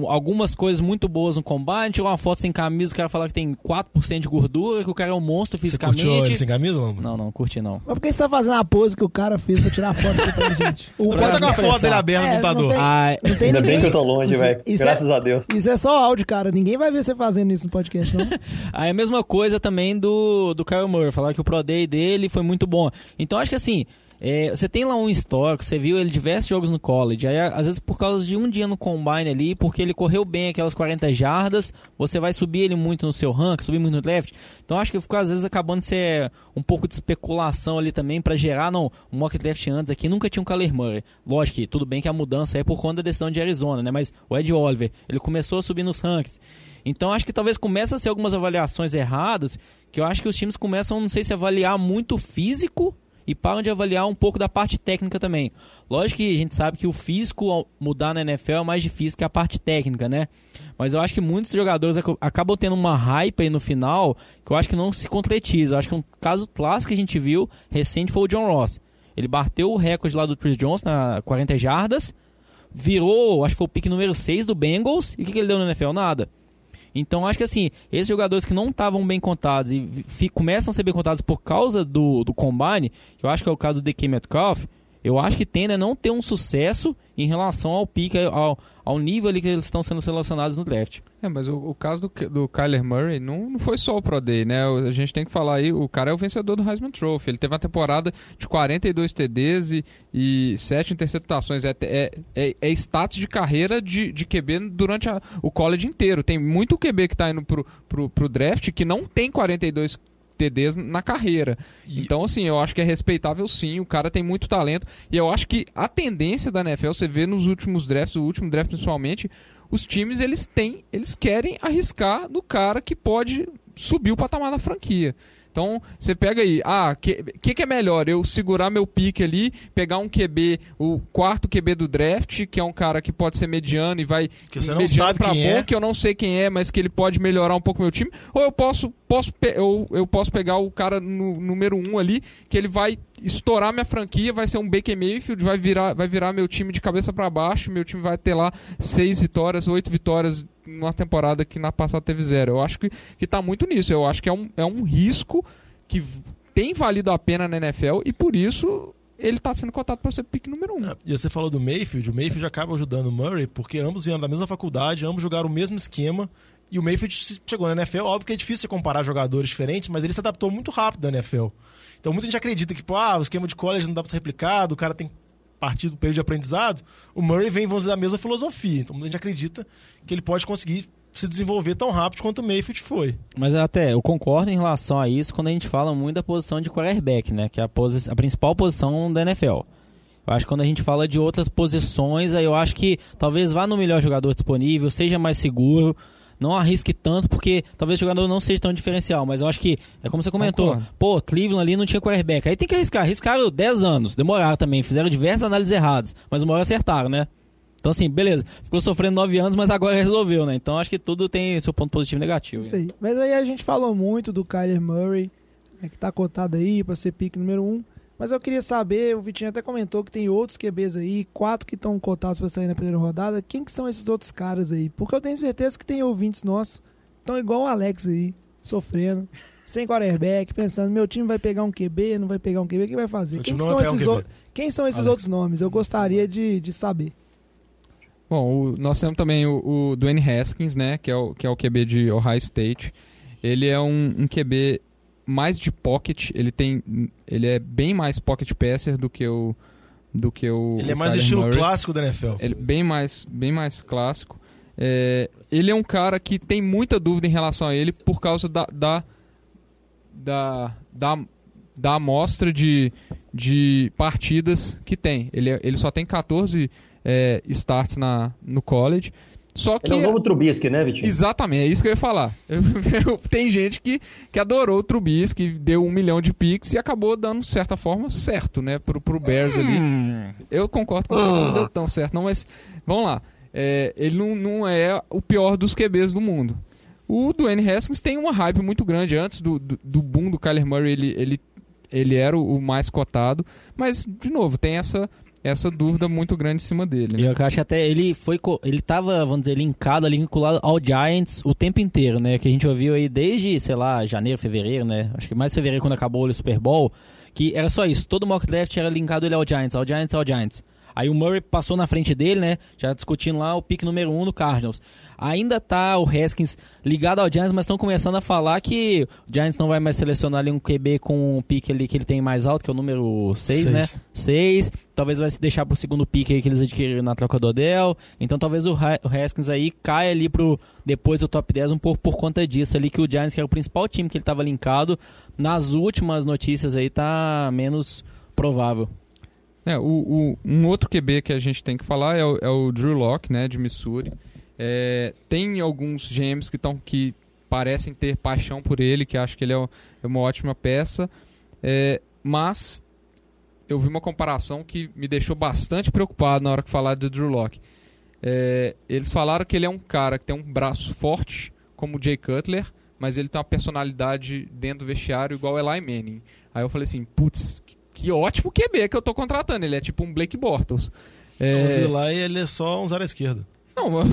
algumas coisas muito boas no combine, tirou uma foto sem camisa, o cara falou que tem 4% de gordura, que o cara é um monstro Você curtiu ele fisicamente. sem camisa, Lamba? Não, não, curti não. Mas por que você tá fazendo a pose que o cara fez pra tirar a foto aqui pra gente? O Bota cara- com a foto dele aberta no É, não computador. tem- Ah, Não tem Ainda ninguém. bem que eu tô longe, Isso- velho. é- Graças a Deus. Isso é só áudio, cara. Ninguém vai ver você fazendo isso no podcast, não. Aí a mesma coisa também do, do Kyle Murray, falar que o Pro Day dele foi muito bom. Então acho que assim, é, você tem lá um histórico, você viu ele diversos jogos no college, aí às vezes por causa de um dia no combine ali, porque ele correu bem aquelas 40 jardas, você vai subir ele muito no seu rank, subir muito no draft. Então acho que ficou às vezes acabando de ser um pouco de especulação ali também pra gerar, não, um mock draft antes aqui, nunca tinha um Kyler Murray. Lógico que tudo bem que a mudança é por conta da decisão de Arizona, né? Mas o Ed Oliver, ele começou a subir nos ranks. Então acho que talvez comece a ser algumas avaliações erradas, que eu acho que os times começam, não sei se avaliar muito físico e param de avaliar um pouco da parte técnica também. Lógico que a gente sabe que o físico mudar na NFL é mais difícil que a parte técnica, né? Mas eu acho que muitos jogadores ac- acabam tendo uma hype aí no final que eu acho que não se concretiza. Eu acho que um caso clássico que a gente viu recente foi o John Ross. Ele bateu o recorde lá do Chris Jones na 40 jardas, virou, acho que foi o pick número 6 do Bengals, e o que, que ele deu no NFL? Nada. Então acho que assim, esses jogadores que não estavam bem contados e começam a ser bem contados por causa do, do combine, que eu acho que é o caso do DK Metcalf, eu acho que tende a não ter um sucesso em relação ao pique, ao, ao nível ali que eles estão sendo selecionados no draft. É, mas o, o caso do, do Kyler Murray não, não foi só o Pro Day, né? A gente tem que falar aí, o cara é o vencedor do Heisman Trophy. Ele teve uma temporada de 42 TDs e, e 7 interceptações. É, é, é, é status de carreira de, de QB durante a- o college inteiro. Tem muito QB que tá indo pro, pro, pro draft que não tem 42 TDs na carreira. Então, assim, eu acho que é respeitável sim, o cara tem muito talento. E eu acho que a tendência da NFL, você vê nos últimos drafts, o último draft principalmente, os times eles têm, eles querem arriscar no cara que pode subir o patamar da franquia. Então, você pega aí, ah, que, que que é melhor? Eu segurar meu pique ali, pegar um QB, o quarto QB do draft, que é um cara que pode ser mediano e vai Que você não mediano sabe pra quem bom, é. que eu não sei quem é, mas que ele pode melhorar um pouco meu time, ou eu posso, posso eu, eu posso pegar o cara no número um ali, que ele vai estourar minha franquia, vai ser um Baker Mayfield, vai virar, vai virar meu time de cabeça pra baixo, meu time vai ter lá seis vitórias, oito vitórias numa temporada que na passada teve zero. Eu acho que, que tá muito nisso. Eu acho que é um, é um risco que tem valido a pena na NFL e por isso ele tá sendo cotado para ser pick número um. É, E você falou do Mayfield, o Mayfield acaba ajudando o Murray, porque ambos vieram da mesma faculdade, ambos jogaram o mesmo esquema, e o Mayfield chegou na NFL, óbvio que é difícil comparar jogadores diferentes, mas ele se adaptou muito rápido da NFL. Então muita gente acredita que, pô, ah, o esquema de college não dá pra ser replicado, o cara tem partido do período de aprendizado, o Murray vem, dizer, da mesma filosofia. Então muita gente acredita que ele pode conseguir se desenvolver tão rápido quanto o Mayfield foi. Mas até, eu concordo em relação a isso quando a gente fala muito da posição de quarterback, né? Que é a, a principal posição da NFL. Eu acho que quando a gente fala de outras posições, aí eu acho que talvez vá no melhor jogador disponível, seja mais seguro, não arrisque tanto, porque talvez o jogador não seja tão diferencial. Mas eu acho que, é como você comentou, Concordo. pô, Cleveland ali não tinha quarterback. Aí tem que arriscar. Arriscaram 10 anos, demoraram também, fizeram diversas análises erradas, mas uma hora acertaram, né? Então, assim, beleza. Ficou sofrendo 9 anos, mas agora resolveu, né? Então, acho que tudo tem seu ponto positivo e negativo. Isso aí. Mas aí a gente falou muito do Kyler Murray, né, que tá cotado aí pra ser pique número um. Mas eu queria saber, o Vitinho até comentou que tem outros QBs aí, quatro que estão cotados pra sair na primeira rodada. Quem que são esses outros caras aí? Porque eu tenho certeza que tem ouvintes nossos, estão igual o Alex aí, sofrendo, sem quarterback, pensando, meu time vai pegar um QB, não vai pegar um QB, o que vai fazer? Quem, que são um esses, QB. ou- quem são esses Alex. outros nomes? Eu gostaria de, de saber. Bom, o- nós temos também o, o Dwayne Haskins, né, que é o, que é o QB de Ohio State. Ele é um, um QB mais de pocket, ele tem ele é bem mais pocket passer do que o do que o. Ele é mais Kyler estilo Murray. clássico da NFL. Ele bem mais, bem mais clássico. É, ele é um cara que tem muita dúvida em relação a ele por causa da da da, da, da amostra de, de partidas que tem. Ele, é- ele só tem 14 é, starts na, no college. Só que Ele é o novo Trubisky, né, Vitinho? Exatamente, é isso que eu ia falar. Tem gente que, que adorou o Trubisky, deu um milhão de picks e acabou dando, de certa forma, certo, né? Pro, pro Bears ali. Eu concordo com você, não deu tão certo, não, mas vamos lá. É, ele não, não é o pior dos QBs do mundo. O Dwayne Haskins tem uma hype muito grande. Antes do, do, do boom do Kyler Murray, ele, ele, ele era o, o mais cotado. Mas, de novo, tem essa, essa dúvida muito grande em cima dele. Né? eu acho que até ele foi. Ele tava, vamos dizer, linkado ali, vinculado ao Giants o tempo inteiro, né? Que a gente ouviu aí desde, sei lá, janeiro, fevereiro, né? Acho que mais fevereiro quando acabou o Super Bowl. Que era só isso. Todo mock draft era linkado ele ao Giants, ao Giants, ao Giants. Aí o Murray passou na frente dele, né? Já discutindo lá o pick número 1 um no Cardinals. Ainda tá o Haskins ligado ao Giants, mas estão começando a falar que o Giants não vai mais selecionar ali um QB com um pick ali que ele tem mais alto, que é o número 6, Seis. né? 6. Talvez vai se deixar pro segundo pick aí que eles adquiriram na troca do Odell. Então talvez o, Ha- o Haskins aí caia ali pro depois do top 10 um pouco por conta disso ali que o Giants, que era o principal time que ele tava linkado, nas últimas notícias aí tá menos provável. É, o, o- um outro QB que a gente tem que falar é o, é o Drew Locke, né, de Missouri. É, tem alguns GMs que, tão, que parecem ter paixão por ele, que acham que ele é, é uma ótima peça. É, mas eu vi uma comparação que me deixou bastante preocupado na hora que falar do Drew Locke. É, eles falaram que ele é um cara que tem um braço forte, como o Jay Cutler, mas ele tem uma personalidade dentro do vestiário igual Eli Manning. Aí eu falei assim, putz, que, que ótimo QB que eu tô contratando. Ele é tipo um Blake Bortles. É, O Zilai, ele é só um zero à esquerda. não, mas,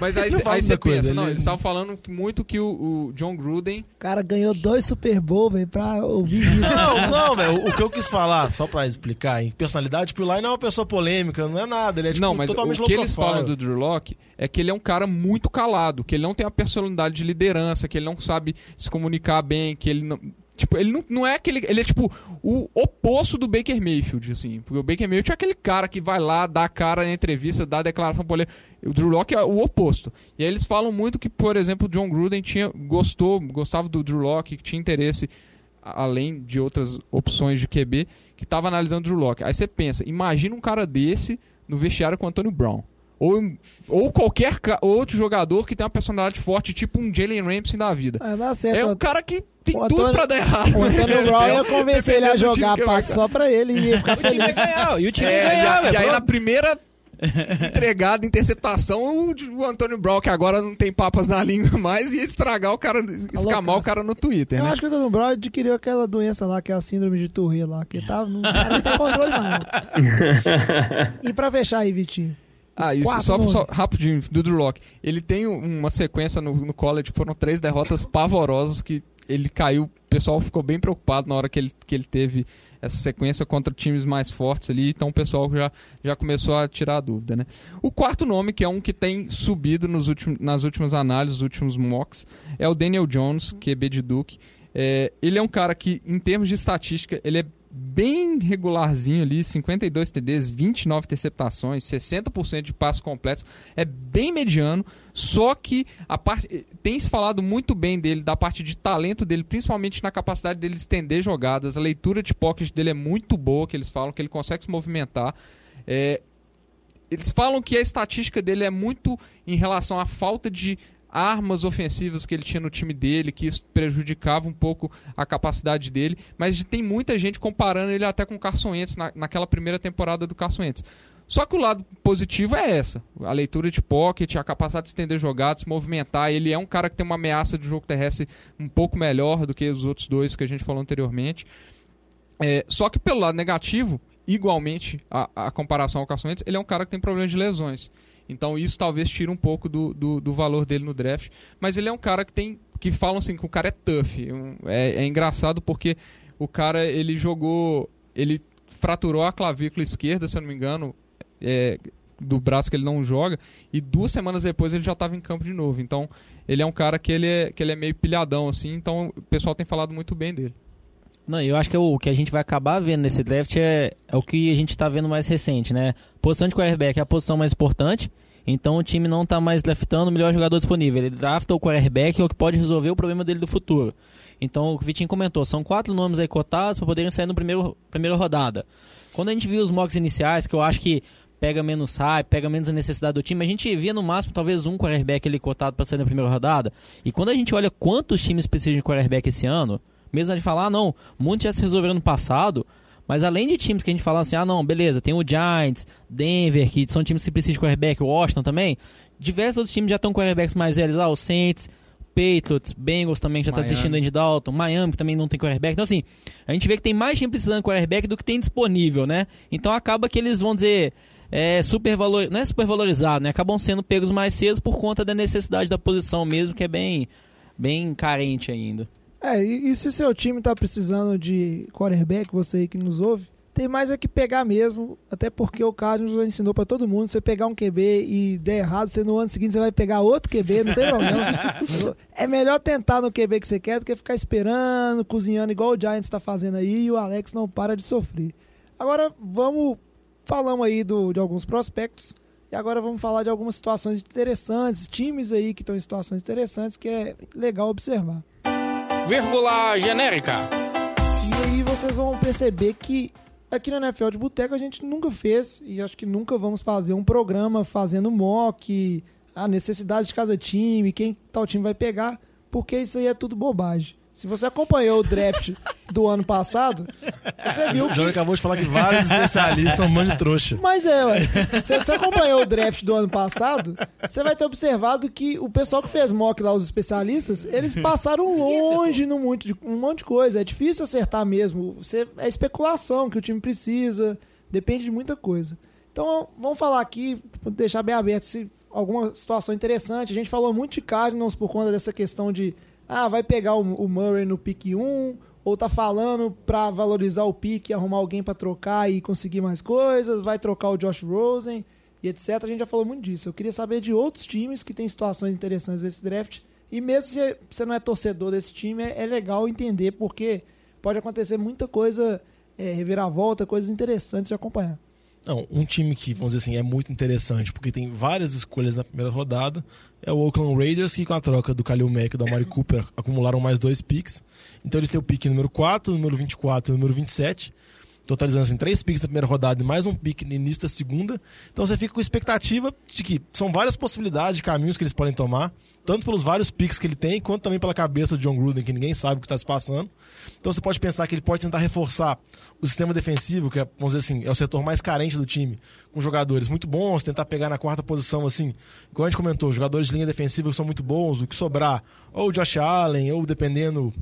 mas aí Não aí você coisa, pensa, ele- não, eles estavam falando muito que o, o John Gruden O cara ganhou dois Super Bowl, velho, pra ouvir isso. Não, não, velho. O que eu quis falar, só pra explicar, em personalidade, pro Eli não é uma pessoa polêmica, não é nada. Ele é tipo, não, mas totalmente o que eles falam do Drew Locke é que ele é um cara muito calado, que ele não tem a personalidade de liderança, que ele não sabe se comunicar bem, que ele não. Tipo, ele não, não é aquele. Ele é tipo o oposto do Baker Mayfield, assim. Porque o Baker Mayfield é aquele cara que vai lá, dá a cara na entrevista, dá a declaração polêmica. O Drew Locke é o oposto. E aí eles falam muito que, por exemplo, o John Gruden tinha, gostou, gostava do Drew Locke, que tinha interesse, além de outras opções de QB, que tava analisando o Drew Locke. Aí você pensa, imagina um cara desse no vestiário com o Antônio Brown. Ou, ou qualquer outro jogador que tem uma personalidade forte, tipo um Jalen Ramsey da vida. Ah, dá certo. É um cara que tem o tudo Antônio- pra dar errado. O Antônio Brown ia convencer ele a jogar passe só pra ele e ia ficar O time ia feliz. ganhar, e o time É, ia e, ganhar, a- e aí na primeira entregada, interceptação, o, o Antônio Brown, que agora não tem papas na língua mais, ia estragar o cara, escamar o cara no Twitter, Eu né? acho que o Antônio Brown adquiriu aquela doença lá, que é a síndrome de Tourette lá, que tá, não, não tem controle mais. não. E pra fechar aí, Vitinho. Ah, isso Quatro só, só rapidinho, do Drew Locke. Ele tem um- uma sequência no, no college foram três derrotas pavorosas que ele caiu. O pessoal ficou bem preocupado na hora que ele, que ele teve essa sequência contra times mais fortes ali. Então o pessoal já, já começou a tirar a dúvida, né? O quarto nome, que é um que tem subido nos últimos, nas últimas análises, os últimos mocks, é o Daniel Jones, QB de Duke. É, ele é um cara que, em termos de estatística, ele é bem regularzinho ali, 52 TDs, 29 interceptações, 60% de passos completos, é bem mediano, só que a parte tem se falado muito bem dele, da parte de talento dele, principalmente na capacidade dele estender jogadas, a leitura de pocket dele é muito boa, que eles falam que ele consegue se movimentar. É, eles falam que a estatística dele é muito em relação à falta de armas ofensivas que ele tinha no time dele, que isso prejudicava um pouco a capacidade dele, mas tem muita gente comparando ele até com o Carson Wentz na, naquela primeira temporada do Carson Wentz. Só que o lado positivo é essa, a leitura de pocket, a capacidade de estender jogadas, movimentar, ele é um cara que tem uma ameaça de jogo terrestre um pouco melhor do que os outros dois que a gente falou anteriormente. É, só que pelo lado negativo, igualmente a, a comparação ao Carson Wentz, ele é um cara que tem problemas de lesões. Então isso talvez tire um pouco do, do, do valor dele no draft. Mas ele é um cara que tem. que falam assim que o cara é tough. É, é engraçado porque o cara ele jogou. ele fraturou a clavícula esquerda, se eu não me engano. é, do braço que ele não joga, e duas semanas depois ele já estava em campo de novo. Então, ele é um cara que ele é, que ele é meio pilhadão, assim, então o pessoal tem falado muito bem dele. Não, eu acho que é o que a gente vai acabar vendo nesse draft é, é o que a gente tá vendo mais recente, né? Posição de quarterback é a posição mais importante, então o time não tá mais draftando o melhor jogador disponível. Ele drafta o quarterback, é o que pode resolver o problema dele do futuro. Então, o que o Vitinho comentou, são quatro nomes aí cotados para poderem sair primeiro primeira rodada. Quando a gente viu os mocks iniciais, que eu acho que pega menos hype, pega menos a necessidade do time, a gente via no máximo talvez um quarterback ali cotado para sair na primeira rodada. E quando a gente olha quantos times precisam de quarterback esse ano, mesmo a gente falar, ah, não, muitos já se resolveram no passado, mas além de times que a gente fala assim, ah, não, beleza, tem o Giants, Denver, que são times que precisam de quarterback, o Washington também, diversos outros times já estão com quarterbacks mais velhos, ah, o Saints, Patriots, Bengals também que já está Miami. desistindo do Andy Dalton, Miami que também não tem quarterback. Então, assim, a gente vê que tem mais time precisando de quarterback do que tem disponível, né? Então acaba que eles vão dizer. É super valor, não é super valorizado, né? Acabam sendo pegos mais cedo por conta da necessidade da posição mesmo, que é bem, bem carente ainda. É, e, e se seu time tá precisando de quarterback, você aí que nos ouve, tem mais é que pegar mesmo, até porque o Carlos já ensinou pra todo mundo, você pegar um QB e der errado, você no ano seguinte você vai pegar outro QB, não tem problema. é melhor tentar no QB que você quer do que ficar esperando, cozinhando igual o Giants tá fazendo aí e o Alex não para de sofrer. Agora vamos falamos aí do, de alguns prospectos e agora vamos falar de algumas situações interessantes, times aí que estão em situações interessantes que é legal observar. Vírgula genérica. E aí vocês vão perceber que aqui no NFL de Boteco a gente nunca fez e acho que nunca vamos fazer um programa fazendo mock, a necessidade de cada time, quem tal time vai pegar, porque isso aí é tudo bobagem. Se você acompanhou o draft do ano passado, você viu O que John acabou de falar que vários especialistas são um bando de trouxa. Mas é, ué. Se você acompanhou o draft do ano passado, você vai ter observado que o pessoal que fez mock lá, os especialistas, eles passaram longe no muito de, um monte de coisa. É difícil acertar mesmo. Você, é especulação que o time precisa, depende de muita coisa. Então, vamos falar aqui, deixar bem aberto se alguma situação interessante. A gente falou muito de Cardinals por conta dessa questão de ah, vai pegar o, o Murray no pick 1, ou tá falando pra valorizar o pique, arrumar alguém pra trocar e conseguir mais coisas, vai trocar o Josh Rosen e etc. A gente já falou muito disso. Eu queria saber de outros times que têm situações interessantes nesse draft. E mesmo se você não é torcedor desse time, é, é legal entender, porque pode acontecer muita coisa, é, reviravolta, coisas interessantes de acompanhar. Não, um time que, vamos dizer assim, é muito interessante, porque tem várias escolhas na primeira rodada, é o Oakland Raiders, que com a troca do Kalil Mack e do Amari Cooper acumularam mais dois picks. Então eles têm o pick número 4, número 24 e número 27, totalizando assim, três picks na primeira rodada e mais um pick no início da segunda. Então você fica com expectativa de que são várias possibilidades de caminhos que eles podem tomar, tanto pelos vários picks que ele tem, quanto também pela cabeça do John Gruden, que ninguém sabe o que está se passando. Então você pode pensar que ele pode tentar reforçar o sistema defensivo, que é, vamos dizer assim, é o setor mais carente do time, com jogadores muito bons, tentar pegar na quarta posição, assim, igual a gente comentou, jogadores de linha defensiva que são muito bons, o que sobrar, ou o Josh Allen, ou dependendo,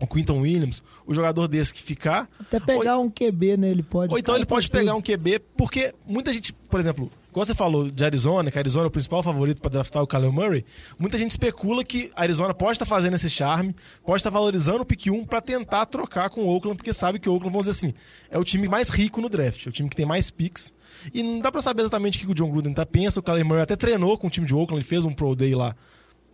o Quinton Williams, o jogador desse que ficar, Até pegar um QB nele pode. ou então ele pode pegar um QB, porque muita gente, por exemplo, como você falou de Arizona, que Arizona é o principal favorito para draftar o Kyler Murray, muita gente especula que a Arizona pode estar fazendo esse charme, pode estar valorizando o pick 1 para tentar trocar com o Oakland, porque sabe que o Oakland, vamos dizer assim, é o time mais rico no draft, é o time que tem mais picks. E não dá para saber exatamente o que o John Gruden tá pensa, o Kyler Murray até treinou com o time de Oakland, ele fez um pro day lá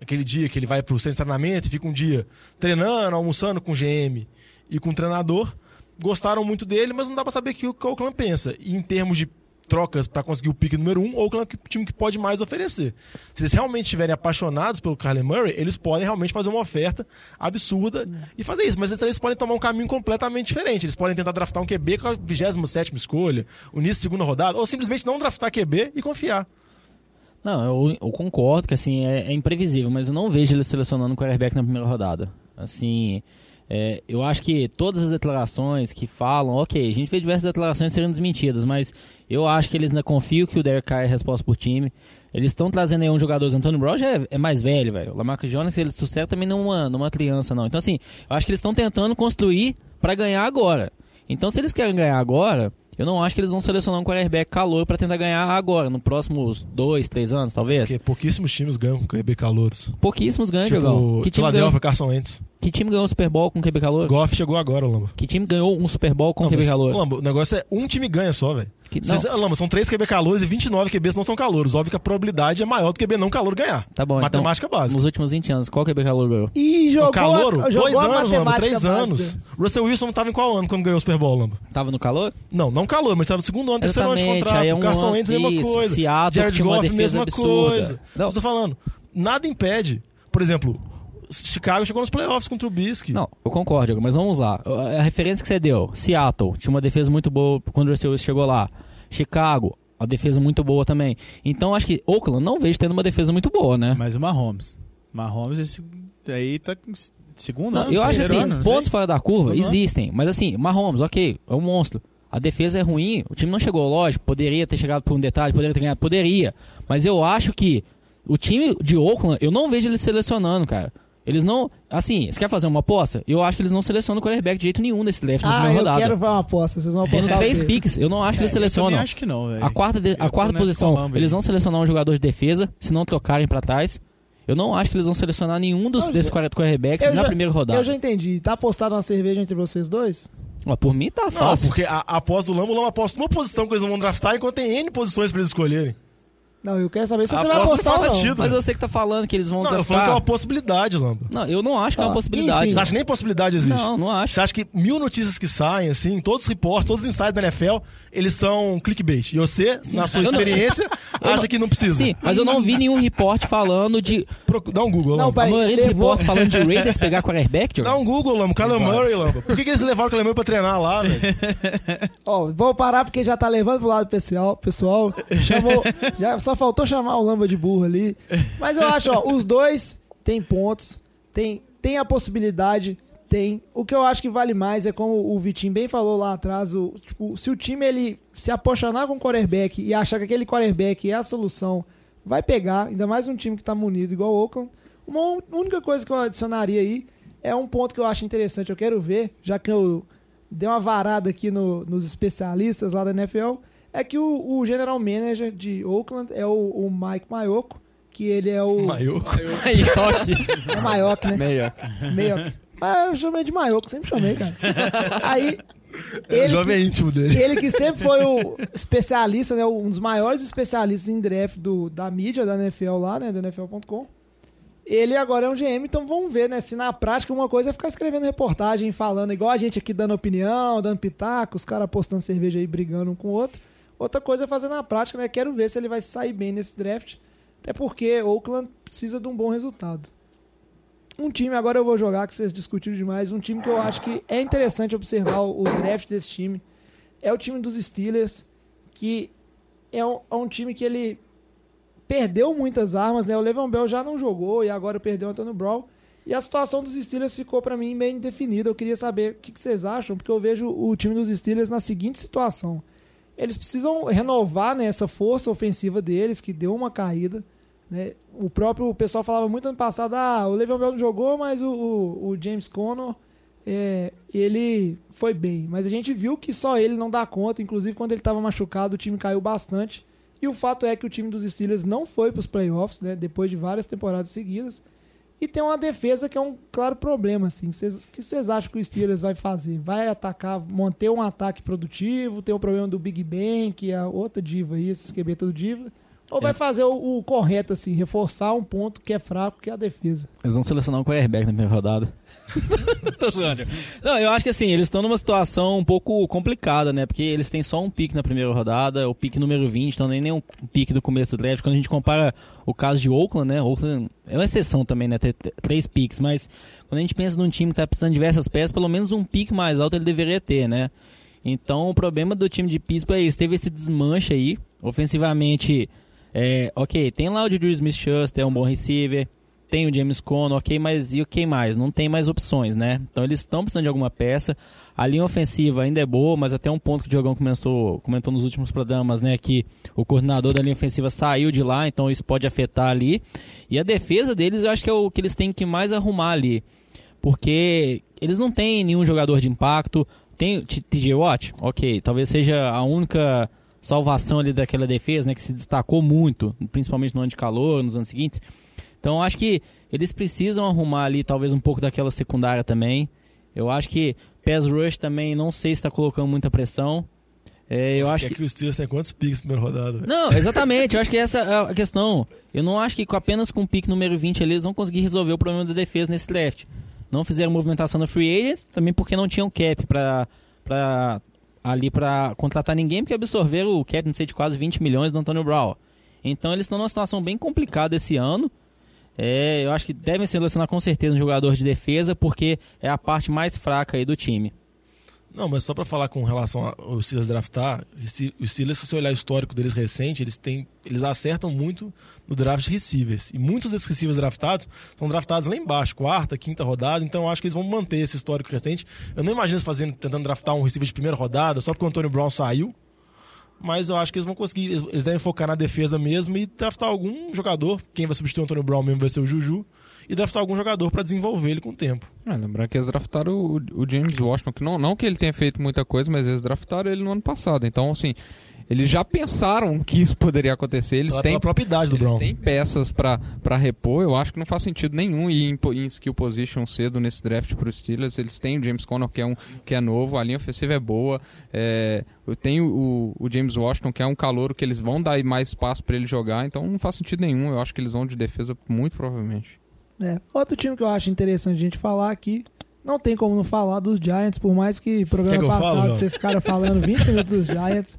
aquele dia que ele vai pro centro de treinamento e fica um dia treinando, almoçando com o GM e com o treinador. Gostaram muito dele, mas não dá pra saber o que o Oakland pensa. E em termos de trocas pra conseguir o pique número um, o é o time que pode mais oferecer. Se eles realmente estiverem apaixonados pelo Kyler Murray, eles podem realmente fazer uma oferta absurda e fazer isso. Mas então eles podem tomar um caminho completamente diferente. Eles podem tentar draftar um QB com a 27 escolha, o início da segunda rodada, ou simplesmente não draftar QB e confiar. Não, eu, eu concordo que assim é, é imprevisível, mas eu não vejo ele selecionando um quarterback na primeira rodada. Assim, é, eu acho que todas as declarações que falam, ok, a gente vê diversas declarações sendo desmentidas, mas eu acho que eles ainda confiam que o Derek Carr é resposta por time. Eles estão trazendo aí um jogador, o Antônio Brown já é, é mais velho, velho. O Lamarcus Jones, ele sucede também numa, numa criança, não. Então, assim, eu acho que eles estão tentando construir para ganhar agora. Então, se eles querem ganhar agora, eu não acho que eles vão selecionar um quarterback calor para tentar ganhar agora, nos próximos dois, três anos, talvez. Porque pouquíssimos times ganham com QB calouros. Pouquíssimos ganham, Tipo, Diogão. Que time Philadelphia, ganhou? Carson Wentz. Que time ganhou um Super Bowl com QB calor? Goff chegou agora, Lamba. Que time ganhou um Super Bowl com Não, QB mas, calor? Lamba, o negócio é um time ganha só, velho. Lamba, são três QB calouros e 29 QBs não são calouros. Óbvio que a probabilidade é maior do QB não calor ganhar. Tá bom, Matemática então, básica. Nos últimos 20 anos, qual QB calor ganhou? E jogou, o calouro, a- jogou dois a anos, Lamba, três básica. anos. Russell Wilson tava em qual ano quando ganhou o Super Bowl, Lamba? Tava no calor? Não, não calor, mas tava no segundo ano, terceiro ano de Exatamente, contrato. aí é um Carson ano- Wentz, mesma isso, coisa. Seattle, Jared Goff, mesma absurda. coisa. Não. Eu tô falando, nada impede. Por exemplo, Chicago chegou nos playoffs com o Trubisky. Não, eu concordo, mas vamos lá. A referência que você deu, Seattle, tinha uma defesa muito boa quando o Russell Wilson chegou lá. Chicago, a defesa muito boa também. Então acho que Oakland não vejo tendo uma defesa muito boa, né? Mas o Mahomes. Mahomes esse aí tá segundo Não, ano, eu acho assim, ano, pontos fora da curva Segundo ano. existem. Mas assim, Mahomes, ok, é um monstro. A defesa é ruim, o time não chegou, lógico, poderia ter chegado por um detalhe, poderia ter ganhado, poderia. Mas eu acho que o time de Oakland, eu não vejo eles selecionando, cara. Eles não. Assim, você quer fazer uma aposta? Eu acho que eles não selecionam o quarterback de jeito nenhum nesse draft na Ah, primeira eu rodada. quero ver uma aposta. Vocês vão apostar o três picks, eu não acho que eles É, Eu selecionam. também acho que não, velho. A quarta, de- Eu a quarta posição, colamba aí. eles vão selecionar um jogador de defesa, se não trocarem pra trás. Eu não acho que eles vão selecionar nenhum dos, Eu desses já- 40 quarterbacks Eu na já- primeira rodada. Eu já entendi. Tá apostado uma cerveja entre vocês dois? Ó, por mim tá Não, fácil. porque a, a após do Lamba, o Lamba aposta numa posição que eles não vão draftar, enquanto tem N posições pra eles escolherem. Não, eu quero saber se A você vai aposta apostar ou não. sentido. Mas você que tá falando que eles vão Não, eu draftar. falando que é uma possibilidade, Lamba. Não, eu não acho que é uma Ah, possibilidade. enfim. Você acha que nem possibilidade existe? Não, não acho. Você acha que mil notícias que saem, assim, todos os reportes, todos os insights da NFL, eles são clickbait. E você, na sua Eu não- experiência, acha que não precisa. Sim, mas eu não vi nenhum report falando de. Dá um Google, Não, Lamba. A maioria dos reportes falando de Raiders pegar quarterback. Dá um Google, Lamba. Kyler Murray, Lamba. Por que, que eles levaram o Kyler Murray pra treinar lá, velho? Ó, vou parar porque já tá levando pro lado pessoal. pessoal chamou, já só faltou chamar o Lamba de burro ali. Mas eu acho, ó, os dois têm pontos, tem, tem a possibilidade, tem. O que eu acho que vale mais é como o Vitinho bem falou lá atrás, o, tipo, se o time ele se apaixonar com o quarterback e achar que aquele quarterback é a solução, vai pegar, ainda mais um time que tá munido igual o Oakland. Uma única coisa que eu adicionaria aí é um ponto que eu acho interessante, eu quero ver, já que eu dei uma varada aqui no- nos especialistas lá da NFL, é que o, o general manager de Oakland é o, o Mike Maioco, que ele é o... Maioco. Maioque. É Maioc, né? Maioque. Maioc. Mas eu chamei de Maioco, sempre chamei, cara. Aí, ele Jovem que, íntimo dele. ele que sempre foi o especialista, né? Um dos maiores especialistas em draft do, da mídia da NFL lá, né? Do NFL.com. Ele agora é um GM, então vamos ver, né? Se na prática uma coisa é ficar escrevendo reportagem, falando, igual a gente aqui dando opinião, dando pitaco, os caras postando cerveja aí, brigando um com o outro. Outra coisa é fazer na prática, né? Quero ver se ele vai sair bem nesse draft. Até porque Oakland precisa de um bom resultado. Um time, agora eu vou jogar, que vocês discutiram demais. Um time que eu acho que é interessante observar o, draft desse time é o time dos Steelers, que é um, é um time que ele perdeu muitas armas, né? O Levan Bell já não jogou e agora perdeu o Antônio Brown. E a situação dos Steelers ficou pra mim bem definida. Eu queria saber o que, que vocês acham, porque eu vejo o time dos Steelers na seguinte situação. Eles precisam renovar né, essa força ofensiva deles, que deu uma caída. Né? O próprio pessoal falava muito ano passado: ah, o Le'Veon Bell não jogou, mas o, o, o James Conner é, ele foi bem. Mas a gente viu que só ele não dá conta. Inclusive, quando ele estava machucado, o time caiu bastante. E o fato é que o time dos Steelers não foi para os playoffs, né? Depois de várias temporadas seguidas. E tem uma defesa que é um claro problema, assim. O que vocês acham que o Steelers vai fazer? Vai atacar, manter um ataque produtivo? Tem o problema do Big Ben, que é outra diva aí, esse QB todo diva? Ou vai fazer o, o correto, assim, reforçar um ponto que é fraco, que é a defesa? Eles vão selecionar um quarterback na primeira rodada. Não, eu acho que assim, eles estão numa situação um pouco complicada, né? Porque eles têm só um pique na primeira rodada, o pique número 20, então nem nenhum pique do começo do draft. Quando a gente compara o caso de Oakland, né? Oakland é uma exceção também, né? Ter três piques, mas quando a gente pensa num time que tá precisando de diversas peças, pelo menos um pique mais alto ele deveria ter, né? Então o problema do time de Pittsburgh é isso, teve esse desmanche aí, ofensivamente, é, ok, tem lá o Juju Smith-Schuster, é um bom receiver, tem o James Conner, ok, mas e o que mais? Não tem mais opções, né? Então eles estão precisando de alguma peça. A linha ofensiva ainda é boa, mas até um ponto que o Diogão comentou, comentou nos últimos programas, né? Que o coordenador da linha ofensiva saiu de lá, então isso pode afetar ali. E a defesa deles eu acho que é o que eles têm que mais arrumar ali. Porque eles não têm nenhum jogador de impacto. Tem TJ Watt? Ok, talvez seja a única salvação ali daquela defesa, né? Que se destacou muito, principalmente no ano de calor, nos anos seguintes. Então acho que eles precisam arrumar ali talvez um pouco daquela secundária também. Eu acho que pass rush também não sei se está colocando muita pressão. É, eu Você acho que que... o Steelers tenha quantos picks na primeira rodada? velho? não, exatamente. Eu acho que essa é a questão. Eu não acho que com apenas com o pick número 20 ali, eles vão conseguir resolver o problema da defesa nesse draft. Não fizeram movimentação na free agents, também porque não tinham cap pra ali para contratar ninguém, porque absorveram o cap, de quase 20 milhões do Antônio Brown. Então eles estão numa situação bem complicada esse ano. É, eu acho que devem selecionar com certeza um jogador de defesa, porque é a parte mais fraca aí do time. Não, mas só pra falar com relação aos Steelers draftar, os Steelers, se você olhar o histórico deles recente, eles têm, eles acertam muito no draft de receivers. E muitos desses receivers draftados são draftados lá embaixo, quarta, quinta rodada, então acho que eles vão manter esse histórico recente. Eu não imagino eles fazendo, tentando draftar um receiver de primeira rodada, só porque o Antônio Brown saiu. Mas eu acho que eles vão conseguir, eles, devem focar na defesa mesmo e draftar algum jogador. Quem vai substituir o Antônio Brown mesmo vai ser o Juju. E draftar algum jogador pra desenvolver ele com o tempo. É, lembrar que eles draftaram o, o James Washington, que não, não que ele tenha feito muita coisa, mas eles draftaram ele no ano passado. Então, assim, eles já pensaram que isso poderia acontecer. Eles têm idade do Eles Brown. têm peças pra pra repor, eu acho que não faz sentido nenhum ir em, em skill position cedo nesse draft pro Steelers. Eles têm o James Conner, que é, um, que é novo, a linha ofensiva é boa. É, eu tenho o, o James Washington, que é um calouro que eles vão dar mais espaço pra ele jogar, então não faz sentido nenhum. Eu acho que eles vão de defesa muito provavelmente. É. Outro time que eu acho interessante a gente falar aqui, não tem como não falar dos Giants, por mais que programa que fale, passado vocês ficaram falando 20 minutos dos Giants.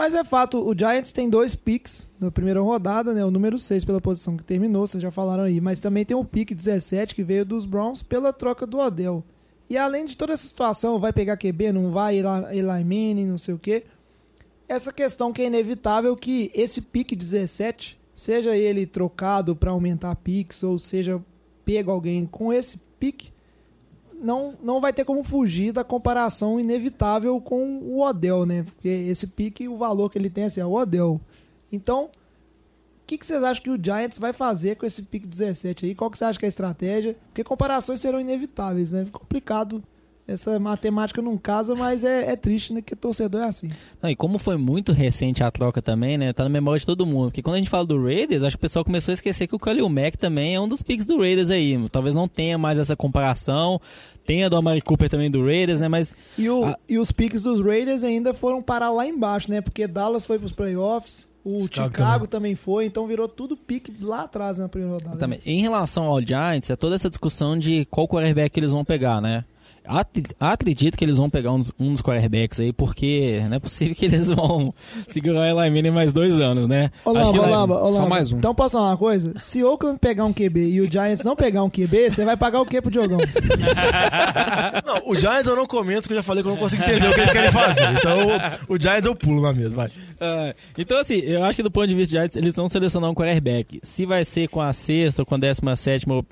Mas é fato, o Giants tem dois picks na primeira rodada, né? O número 6 pela posição que terminou, vocês já falaram aí. Mas também tem o pick 17 que veio dos Browns pela troca do Odell. E além de toda essa situação, vai pegar QB, não vai, Eli, Manning, não sei o quê. Essa questão que é inevitável que esse pick 17, seja ele trocado para aumentar picks ou seja pego alguém com esse pick, não, não vai ter como fugir da comparação inevitável com o Odell, né? Porque esse pique, o valor que ele tem assim, é o Odell. Então, o que, que vocês acham que o Giants vai fazer com esse pique 17 aí? Qual que você acha que é a estratégia? Porque comparações serão inevitáveis, né? Complicado. Essa matemática não casa, mas é, é triste, né? Que torcedor é assim. Não, e como foi muito recente a troca também, né? Tá na memória de todo mundo. Porque quando a gente fala do Raiders, acho que o pessoal começou a esquecer que o Khalil Mack também é um dos picks do Raiders aí. Talvez não tenha mais essa comparação. Tenha do Amari Cooper também do Raiders, né? Mas E, o, Ah. e os picks dos Raiders ainda foram parar lá embaixo, né? Porque Dallas foi pros playoffs, o Chicago Chicago também foi, então virou tudo pique lá atrás na primeira rodada. Também. Em relação ao Giants, é toda essa discussão de qual quarterback eles vão pegar, né? Ac- Acredito que eles vão pegar um dos, um dos quarterbacks aí, porque não é possível que eles vão segurar o Eli Manning mais dois anos, né? Ô, Acho vai- Lamba, ô, só mais um. Então posso falar uma coisa? Se o Oakland pegar um QB e o Giants não pegar um QB, você vai pagar o quê pro Diogão? Não, o Giants eu não comento, que eu já falei que eu não consigo entender o que eles querem fazer. Então o, o Giants eu pulo na mesa, vai. Ah, então, assim, eu acho que do ponto de vista de Giants, eles vão selecionar um quarterback. Se vai ser com a sexta ou com a décima sétima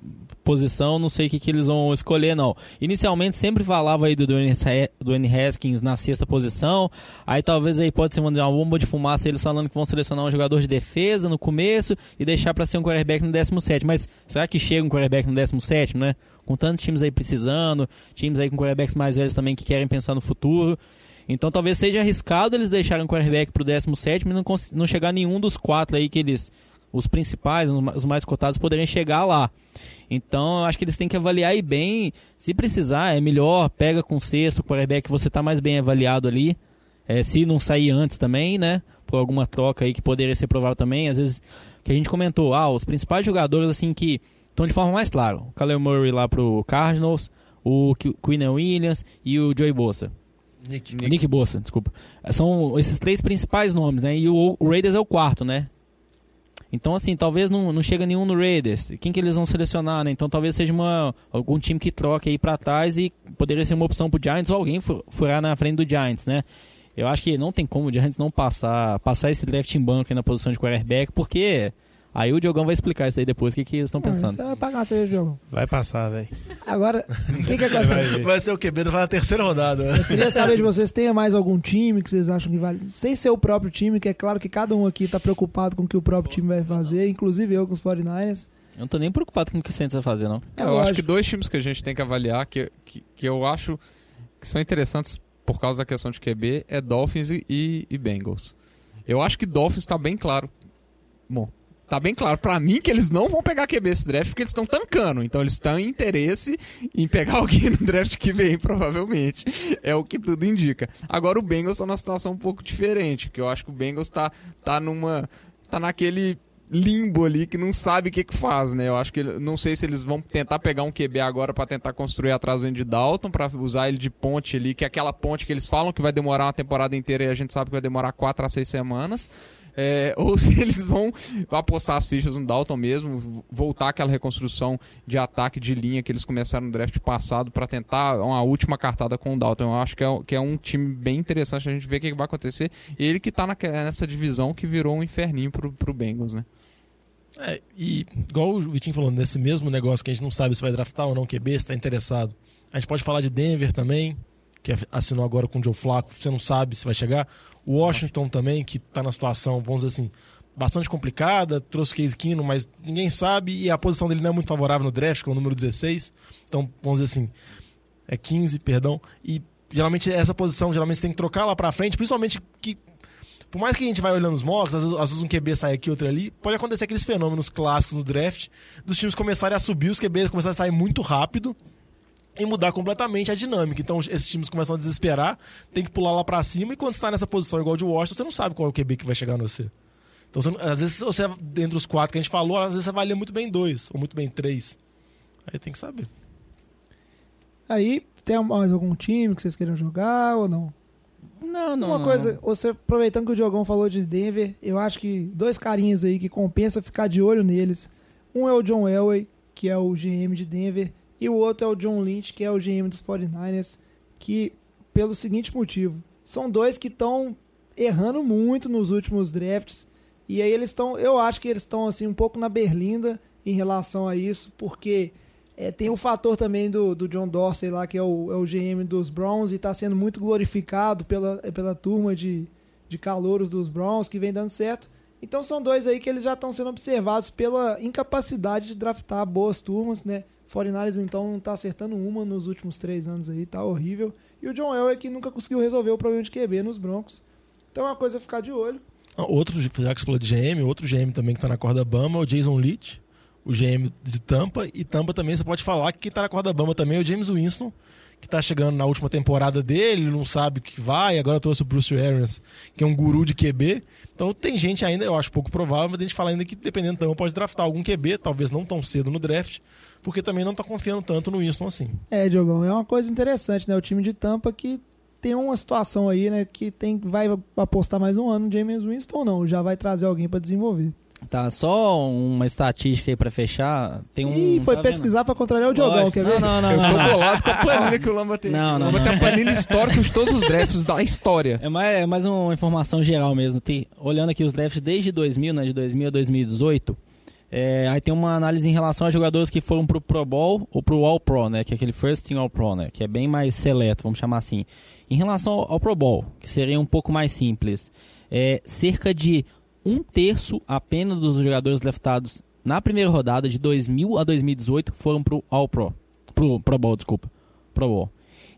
posição, não sei o que, que eles vão escolher, não. Inicialmente sempre falava aí do Dwayne Ha- Dwayne Haskins na sexta posição, aí talvez aí pode ser uma bomba de fumaça eles falando que vão selecionar um jogador de defesa no começo e deixar pra ser um quarterback no 17 mas será que chega um quarterback no 17 né? Com tantos times aí precisando, times aí com quarterbacks mais velhos também que querem pensar no futuro. Então talvez seja arriscado eles deixarem o quarterback pro 17 e não, não chegar nenhum dos quatro aí que eles. Os principais, os mais cotados, poderiam chegar lá. Então eu acho que eles têm que avaliar aí bem. Se precisar, é melhor, pega com sexto, o quarterback que você tá mais bem avaliado ali. É, se não sair antes também, né? Por alguma troca aí que poderia ser provável também. Às vezes, que a gente comentou, ah, os principais jogadores assim que estão de forma mais clara. O Kyler Murray lá pro Cardinals, o Qu- Quinn Williams e o Joey Bosa. Nick. Nick, Bosa, desculpa. São esses três principais nomes, né? E o Raiders é o quarto, né? Então, assim, talvez não, não chega nenhum no Raiders. Quem que eles vão selecionar, né? Então, talvez seja uma, algum time que troque aí pra trás e poderia ser uma opção pro Giants ou alguém fu- furar na frente do Giants, né? Eu acho que não tem como o Giants não passar, passar esse draft em banco na posição de quarterback, porque aí o Diogão vai explicar isso aí depois, o que, que eles estão pensando. Você vai pagar uma cerveja, Diogão. Vai passar, velho. Agora, o que que acontece? Vai ser o QB vai na terceira rodada. Eu queria saber de vocês, tem mais algum time que vocês acham que vale? Sem ser o próprio time, que é claro que cada um aqui tá preocupado com o que o próprio time vai fazer, inclusive eu com os 49ers. Eu não tô nem preocupado com o que o Saints vai fazer, não. É eu acho que lógico. dois times que a gente tem que avaliar, que, que, que eu acho que são interessantes por causa da questão de QB, é Dolphins e, e, e Bengals. Eu acho que Dolphins está bem claro. Bom, tá bem claro pra mim que eles não vão pegar QB esse draft porque eles estão tancando. Então eles estão em interesse em pegar alguém no draft que vem, provavelmente. É o que tudo indica. Agora o Bengals tá numa situação um pouco diferente, que eu acho que o Bengals tá, tá numa. tá naquele limbo ali que não sabe o que que faz, né? Eu acho que não sei se eles vão tentar pegar um QB agora pra tentar construir atrás do Andy Dalton, pra usar ele de ponte ali, que é aquela ponte que eles falam que vai demorar uma temporada inteira e a gente sabe que vai demorar 4 a 6 semanas. É, ou se eles vão apostar as fichas no Dalton mesmo, voltar aquela reconstrução de ataque de linha que eles começaram no draft passado pra tentar uma última cartada com o Dalton. Eu acho que é, que é um time bem interessante a gente ver o que vai acontecer. Ele que tá naque- nessa divisão que virou um inferninho pro, pro Bengals, né? É, e igual o Vitinho falou, nesse mesmo negócio que a gente não sabe se vai draftar ou não QB, se tá interessado. A gente pode falar de Denver também, que assinou agora com o Joe Flacco, você não sabe se vai chegar. O Washington também, que tá na situação, vamos dizer assim, bastante complicada, trouxe o Case Keenum, mas ninguém sabe, e a posição dele não é muito favorável no draft, que é o número 16. Então, vamos dizer assim, é 15, perdão, e geralmente essa posição, geralmente você tem que trocar lá pra frente, principalmente que por mais que a gente vai olhando os mocks, às vezes, às vezes um QB sai aqui, outro ali, pode acontecer aqueles fenômenos clássicos no draft, dos times começarem a subir, os QBs começarem a sair muito rápido e mudar completamente a dinâmica. Então esses times começam a desesperar, tem que pular lá pra cima, e quando você tá nessa posição igual de Washington, você não sabe qual é o QB que vai chegar no você. Então, você às vezes, você, dentre os quatro que a gente falou, às vezes você avalia muito bem dois, ou muito bem três. Aí tem que saber. Aí, tem mais algum time que vocês queiram jogar ou não? Não, não. Uma não. coisa, você aproveitando que o Diogão falou de Denver, eu acho que dois carinhas aí que compensa ficar de olho neles. Um é o John Elway, que é o GM de Denver, e o outro é o John Lynch, que é o GM dos 49ers, que pelo seguinte motivo, são dois que estão errando muito nos últimos drafts, e aí eles estão, eu acho que eles estão assim um pouco na berlinda em relação a isso, porque é, tem o fator também do, do John Dorsey lá, que é o, é o GM dos Browns, e está sendo muito glorificado pela, pela turma de, de calouros dos Browns, que vem dando certo. Então são dois aí que eles já estão sendo observados pela incapacidade de draftar boas turmas, né? 49ers então não tá acertando uma nos últimos três anos aí, tá horrível. E o John Elway que nunca conseguiu resolver o problema de QB nos Broncos. Então é uma coisa a ficar de olho. Ah, Outro, já que você falou de GM, outro GM também que tá na corda bamba é o Jason Leach, o GM de Tampa. E Tampa também você pode falar que quem tá na corda bamba também é o James Winston, que tá chegando na última temporada dele, não sabe o que vai. Agora trouxe o Bruce Arians, que é um guru de QB. Então tem gente ainda, eu acho pouco provável, mas a gente fala ainda que dependendo do Tampa pode draftar algum QB, talvez não tão cedo no draft, porque também não tá confiando tanto no Winston assim. É, Diogão, é uma coisa interessante, né? O time de Tampa que tem uma situação aí, né? Que tem, vai apostar mais um ano no James Winston ou não, já vai trazer alguém para desenvolver. Tá, só uma estatística aí pra fechar. Tem um. Ih, foi tá vendo? pesquisar para contrariar o Diogão, Lógico. quer ver? Não, não, Eu não, tô não, não. bolado com a planilha que o Lamba tem. Não, não, o Lamba não. tem a planilha histórica de todos os drafts da história. É mais, é mais uma informação geral mesmo. Tem, olhando aqui os drafts desde 2000, né, de 2000 a 2018, é, aí tem uma análise em relação a jogadores que foram pro Pro Bowl ou pro All Pro, né, que é aquele First Team All Pro, né, que é bem mais seleto, vamos chamar assim. Em relação ao, ao Pro Bowl, que seria um pouco mais simples, é, cerca de um terço apenas dos jogadores draftados na primeira rodada de 2000 a 2018 foram pro All Pro, pro Pro Bowl, desculpa, Pro Bowl.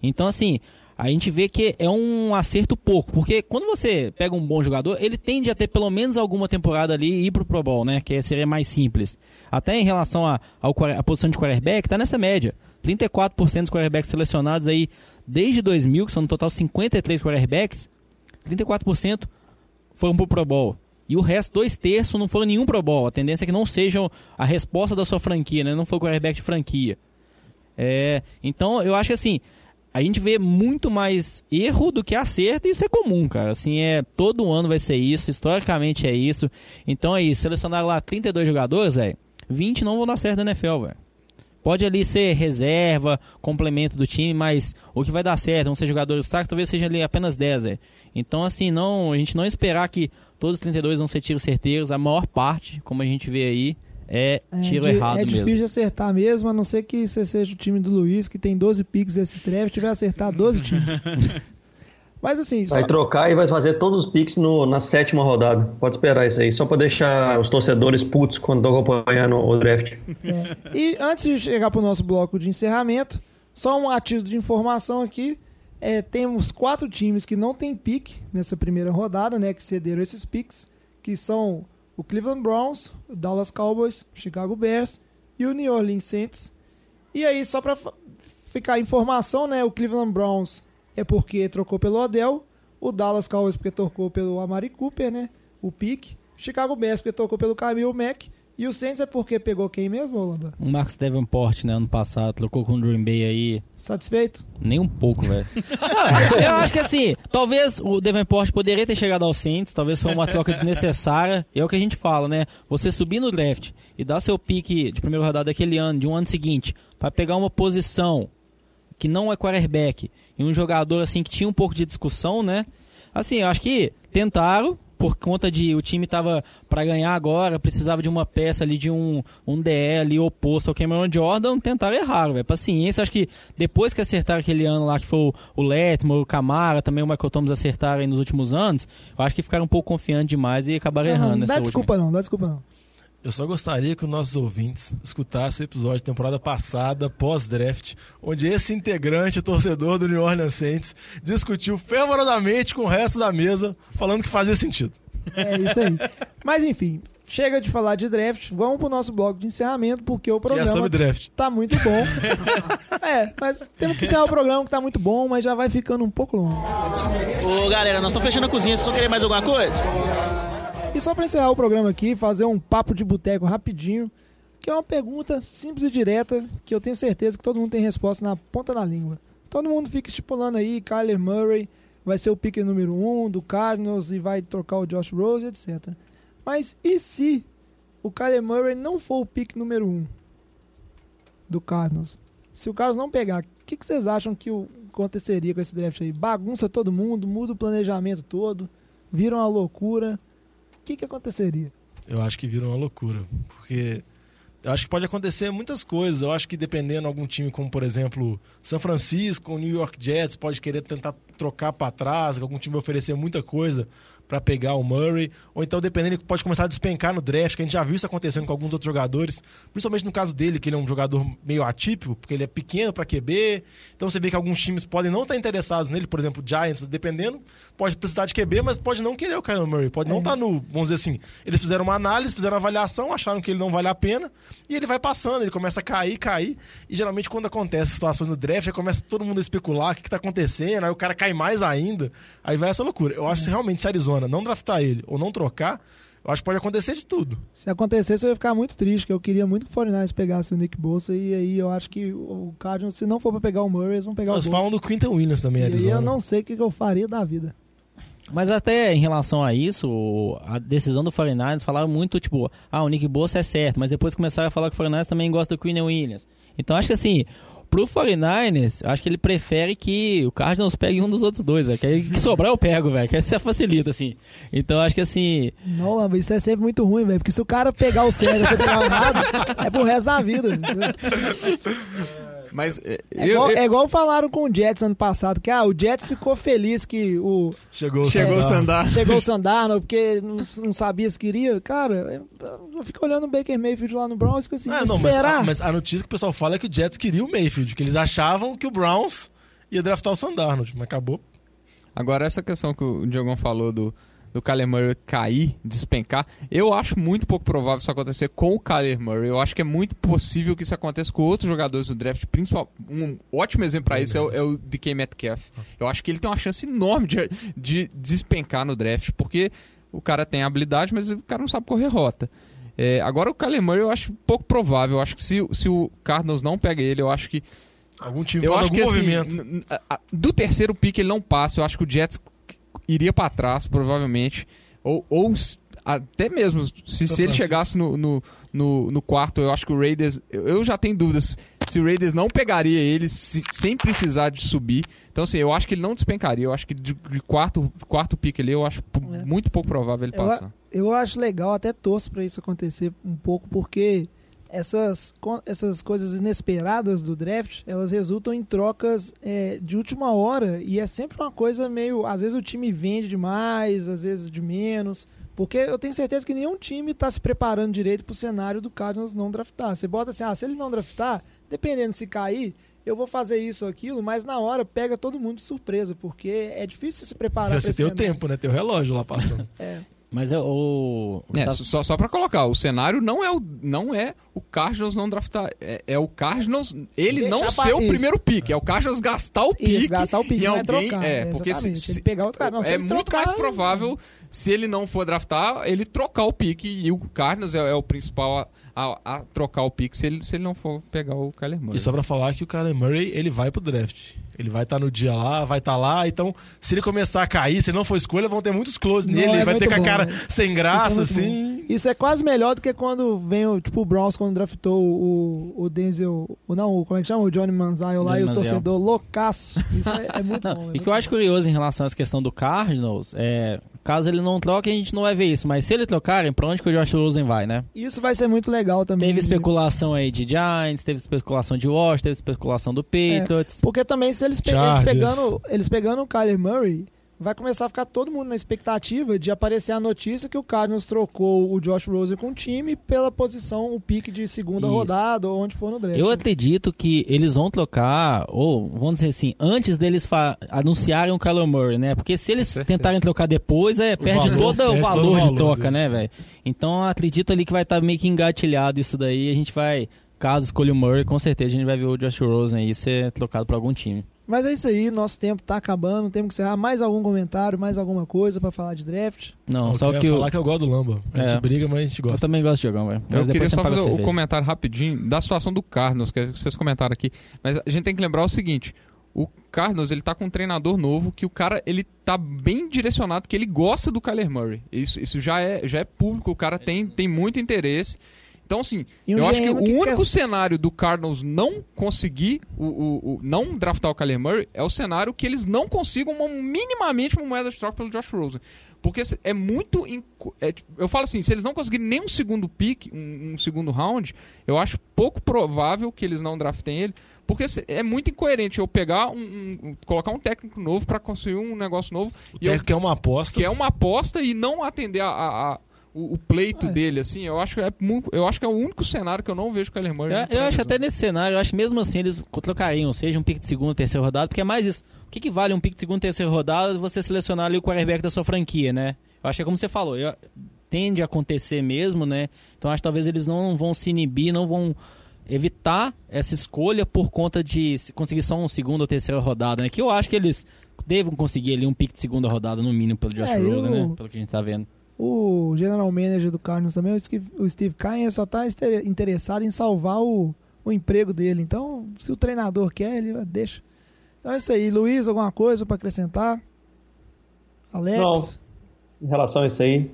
Então assim, a gente vê que é um acerto pouco, porque quando você pega um bom jogador, ele tende a ter pelo menos alguma temporada ali e ir pro Pro Bowl, né? Que seria mais simples. Até em relação a, ao, quar- a posição de quarterback, tá nessa média. 34% dos quarterbacks selecionados aí desde 2000, que são no total 53 quarterbacks, 34% foram pro Pro Bowl. E o resto, dois terços, não foram nenhum Pro Bowl. A tendência é que não sejam a resposta da sua franquia, né? Não foi quarterback de franquia. É, então, eu acho que assim, a gente vê muito mais erro do que acerto e isso é comum, cara. Assim, é todo ano vai ser isso, historicamente é isso. Então aí, selecionaram lá 32 jogadores, velho. 20 não vão dar certo na NFL, velho. Pode ali ser reserva, complemento do time, mas o que vai dar certo vão ser jogadores destaque, talvez seja ali apenas 10, velho. Então, assim, não, a gente não esperar que todos os 32 vão ser tiros certeiros. A maior parte, como a gente vê aí, é É, tiro di- errado é mesmo. difícil de acertar mesmo, a não ser que você seja o time do Luiz, que tem 12 picks esse draft, vai acertar 12 times. Mas assim, Vai só- trocar e vai fazer todos os picks no- na sétima rodada. Pode esperar isso aí, só pra deixar os torcedores putos quando estão acompanhando o draft. É. E antes de chegar para o nosso bloco de encerramento, só um ativo de informação aqui. É, temos quatro times que não tem pique nessa primeira rodada, né? Que cederam esses picks, que são o Cleveland Browns, o Dallas Cowboys, o Chicago Bears e o New Orleans Saints. E aí, só pra fa- ficar a informação, né? O Cleveland Browns é porque trocou pelo Odell, o Dallas Cowboys porque trocou pelo Amari Cooper, né? O Pique. Chicago Bears porque trocou pelo Camille Mack. E o Saints é porque pegou quem mesmo, Lamba? O Marcos Davenport, né, ano passado, trocou com o Green Bay aí. Satisfeito? Nem um pouco, velho. Eu acho que assim, talvez o Davenport poderia ter chegado ao Saints, talvez foi uma troca desnecessária. E é o que a gente fala, né? Você subir no draft e dar seu pique de primeira rodada daquele ano, de um ano seguinte, pra pegar uma posição que não é quarterback e um jogador assim que tinha um pouco de discussão, né? Assim, eu acho que tentaram por conta de o time tava pra ganhar agora, precisava de uma peça ali de um um DE ali oposto ao Cameron Jordan, tentaram errar, velho. Paciência, acho que depois que acertaram aquele ano lá que foi o, o o Camara, também o Michael Thomas acertaram aí nos últimos anos, eu acho que ficaram um pouco confiantes demais e acabaram Não, errando não nessa dá última. desculpa não, dá desculpa não. Eu só gostaria que os nossos ouvintes escutassem o episódio da temporada passada, pós-draft, onde esse integrante, torcedor do New Orleans Saints, discutiu fervorosamente com o resto da mesa, falando que fazia sentido. É isso aí. Mas enfim, chega de falar de draft, vamos pro nosso bloco de encerramento, porque o Que é programa sobre draft. tá muito bom. é, mas temos que encerrar o programa que tá muito bom, mas já vai ficando um pouco longo. Ô galera, nós estamos fechando a cozinha, vocês vão querer mais alguma coisa? E só pra encerrar o programa aqui, fazer um papo de boteco rapidinho, que é uma pergunta simples e direta, que eu tenho certeza que todo mundo tem resposta na ponta da língua. Todo mundo fica estipulando aí, Kyler Murray vai ser o pick número um do Cardinals e vai trocar o Josh Rose, etc. Mas e se o Kyler Murray não for o pick número um do Cardinals? Se o Cardinals não pegar, o que, que vocês acham que aconteceria com esse draft aí? Bagunça todo mundo, muda o planejamento todo, vira uma loucura. Que, que aconteceria? Eu acho que vira uma loucura, porque eu acho que pode acontecer muitas coisas. Eu acho que dependendo de algum time como, por exemplo, São Francisco, New York Jets pode querer tentar trocar para trás, algum time oferecer muita coisa para pegar o Murray, ou então dependendo ele pode começar a despencar no draft, que a gente já viu isso acontecendo com alguns outros jogadores, principalmente no caso dele, que ele é um jogador meio atípico, porque ele é pequeno para QB. Então você vê que alguns times podem não estar interessados nele, por exemplo, o Giants, dependendo, pode precisar de QB, mas pode não querer o Kyler Murray, pode não estar no, vamos dizer assim, eles fizeram uma análise, fizeram uma avaliação, acharam que ele não vale a pena, e ele vai passando, ele começa a cair, cair, e geralmente quando acontece situações no draft, aí começa todo mundo a especular o que, que tá acontecendo, aí o cara cai mais ainda, aí vai essa loucura. Eu acho que realmente se a Não draftar ele ou não trocar, eu acho que pode acontecer de tudo. Se acontecesse, eu ia ficar muito triste, que eu queria muito que o 49ers pegasse o Nick Bolsa, e aí eu acho que o Cardinals, se não for pra pegar o Murray, eles vão pegar Nós o Bolsa. falam do Quinton Williams também, e aí Arizona. eu não sei o que, eu faria da vida. Mas até em relação a isso, a decisão do 49ers falaram muito, tipo, ah, o Nick Bosa é certo, mas depois começaram a falar que o 49ers também gosta do Queen Williams. Então acho que assim, pro 49ers, eu acho que ele prefere que o Cardinals pegue um dos outros dois, velho. Que aí que sobrar eu pego, velho. Que aí você facilita, assim. Então acho que assim, Não, Lamba, isso é sempre muito ruim, velho, porque se o cara pegar o certo e você pegar errado, é pro resto da vida. Mas é, É, eu- igual, eu- é igual falaram com o Jets ano passado, que ah, o Jets ficou feliz que o Chegou o chegou Sandar. Chegou o Sandarno, porque não, não sabia se queria. Cara, eu, eu fico olhando o Baker Mayfield lá no Browns e fico assim, Ah, não, mas, será? a, mas a notícia que o pessoal fala é que o Jets queria o Mayfield, que eles achavam que o Browns ia draftar o Sandarnold, mas acabou. Agora, essa questão que o Diogão falou do, do Kyler Murray cair, despencar, eu acho muito pouco provável isso acontecer com o Kyler Murray. Eu acho que é muito possível que isso aconteça com outros jogadores do draft. Principal, um ótimo exemplo para isso é o, é o DK Metcalf. Eu acho que ele tem uma chance enorme de, de despencar no draft, porque o cara tem habilidade, mas o cara não sabe correr rota. É, agora o Kyler Murray eu acho pouco provável. Eu acho que se, se o Cardinals não pega ele, eu acho que Algum time eu acho algum que assim, movimento. n- n- a- a- do terceiro pick ele não passa. Eu acho que o Jets iria pra trás, provavelmente. Ou, ou até mesmo se, se ele chegasse no, no, no, no quarto, eu acho que o Raiders. Eu, eu já tenho dúvidas se o Raiders não pegaria ele se- sem precisar de subir. Então, assim, eu acho que ele não despencaria. Eu acho que de, de quarto, quarto pick ali, eu acho É. muito pouco provável ele Eu, passar. eu acho legal, até torço pra isso acontecer um pouco, porque essas, essas coisas inesperadas do draft, elas resultam em trocas é, de última hora, e é sempre uma coisa meio... Às vezes o time vende demais, às vezes de menos, porque eu tenho certeza que nenhum time tá se preparando direito pro cenário do Cardinals não draftar. Você bota assim, ah, se ele não draftar, dependendo se cair, eu vou fazer isso ou aquilo, mas na hora pega todo mundo de surpresa, porque é difícil se preparar você tem o cenário. tempo, né? Tem o relógio lá passando. Mas é o. É, tá- só, só pra colocar, o cenário não é o, não é o Cardinals não draftar. É, é o Cardinals, ele Deixar não pra- ser o isso. primeiro pick. É o Cardinals gastar o pick. Isso, gastar o pique, em não é alguém, trocar. É, né? porque se, se- pegar outro cara. Não, se é muito trocar, mais provável se ele não for draftar, ele trocar o pique. E o Cardinals é, é o principal a, a- a trocar o pique se ele, se ele não for pegar o Kyler Murray. E só pra falar que o Kyler Murray, ele vai pro draft. Ele vai estar no dia lá, vai estar lá. Então, se ele começar a cair, se não for escolha, vão ter muitos close Não, nele. é ele vai ter com a bom, cara né? sem Isso graça, é muito assim. bom. Isso é quase melhor do que quando vem o, tipo, o Browns quando draftou o, o Denzel, o, não, o, como é que chama? O Johnny Manziel lá Johnny e os torcedores loucaço. Isso é, é muito bom. é E muito o que eu acho curioso em relação a essa questão do Cardinals é. Caso ele não troque, a gente não vai ver isso. Mas se ele trocarem, pra onde que o Josh Rosen vai, né? Isso vai ser muito legal também. Teve especulação aí de Giants, teve especulação de Washington, teve especulação do Patriots. Porque também se eles, pe- eles pegando, eles pegando o Kyler Murray, vai começar a ficar todo mundo na expectativa de aparecer a notícia que o Cardinals trocou o Josh Rosen com o time pela posição, o pique de segunda Isso. rodada ou onde for no draft. Eu acredito que eles vão trocar, ou vamos dizer assim, antes deles anunciarem o Kyler Murray, né? Porque se eles tentarem trocar depois, é, perde valor, todo o valor o de valor troca, dele. né, velho? Então eu acredito ali que vai estar meio que engatilhado isso daí. A gente vai, caso escolha o Murray, com certeza a gente vai ver o Josh Rosen aí ser trocado pra algum time. Mas é isso aí, nosso tempo tá acabando, temos que encerrar mais algum comentário, mais alguma coisa pra falar de draft. Não, Eu só que eu, falar que eu gosto do Lamba. A gente É. briga, mas a gente eu gosta. também gosto de jogar, velho. Mas Eu queria só fazer o cerveja. comentário rapidinho da situação do Cardinals, que vocês comentaram aqui. Mas a gente tem que lembrar o seguinte: o Cardinals ele tá com um treinador novo que o cara ele tá bem direcionado, que ele gosta do Kyler Murray. Isso, isso já, é, já é público, o cara tem, tem muito interesse. Então, assim, um eu acho que GM o que único quer- cenário do Cardinals não conseguir, o, o- o- não draftar o Kyler Murray, é o cenário que eles não consigam uma- minimamente uma moeda de troca pelo Josh Rosen. Porque é muito. inco- é, eu falo assim: se eles não conseguirem nem um segundo pick, um, um segundo round, eu acho pouco provável que eles não draftem ele. Porque é muito incoerente eu pegar um. um- colocar um técnico novo pra construir um negócio novo. e eu, É que é uma aposta. que é uma aposta e não atender a, a- a- o, o pleito É. dele, assim. Eu acho, que é, eu acho que é o único cenário que eu não vejo o Kyler Murray. Eu, eu acho que até nesse cenário, eu acho que mesmo assim eles trocariam, seja um pique de segunda, terceira rodada, porque é mais isso. O que, que vale um pique de segunda, terceira rodada você selecionar ali o quarterback da sua franquia, né? Eu acho que é como você falou, eu- tende a acontecer mesmo, né? Então acho que talvez eles não vão se inibir, não vão evitar essa escolha por conta de se- conseguir só um segunda ou terceira rodada, né? Que eu acho que eles devem conseguir ali um pique de segunda rodada no mínimo pelo Josh É, eu- Rosen, né? Pelo que a gente tá vendo. O general manager do Cardinals também, o Steve, Kine, só tá estere- interessado em salvar o, o emprego dele. Então, se o treinador quer, ele deixa. Então é isso aí. Luiz, alguma coisa pra acrescentar? Alex? Não. Em relação a isso aí,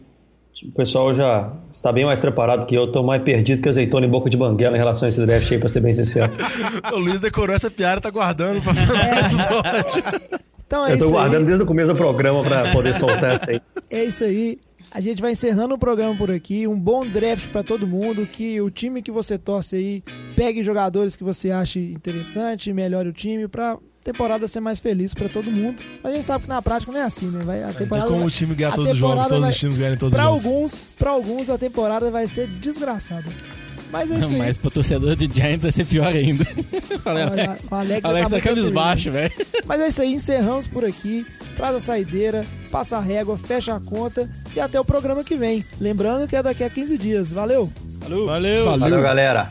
o pessoal já está bem mais preparado que eu. Estou mais perdido que azeitona em boca de banguela em relação a esse draft aí, para ser bem sincero. O Luiz decorou essa piada, tá guardando pra fazer o episódio. Então é eu estou isso guardando aí. desde o começo do programa para poder soltar essa aí. É isso aí. A gente vai encerrando o programa por aqui. Um bom draft pra todo mundo. Que o time que você torce aí pegue jogadores que você ache interessante, melhore o time pra temporada ser mais feliz pra todo mundo. Mas a gente sabe que na prática não é assim, né? Vai, a Tem temporada como vai- o time ganhar todos os jogos, todos vai- os times ganharem todos Pra os jogos. alguns, pra alguns a temporada vai ser desgraçada. Mas é isso aí. Mas pro torcedor de Giants vai ser pior ainda. Falei, Alex, o Alex, Alex tá tá cabisbaixo, velho. Mas é isso aí, encerramos por aqui. Traz a saideira, passa a régua, fecha a conta e até o programa que vem. Lembrando que é daqui a 15 dias. Valeu! Valeu. Valeu, galera.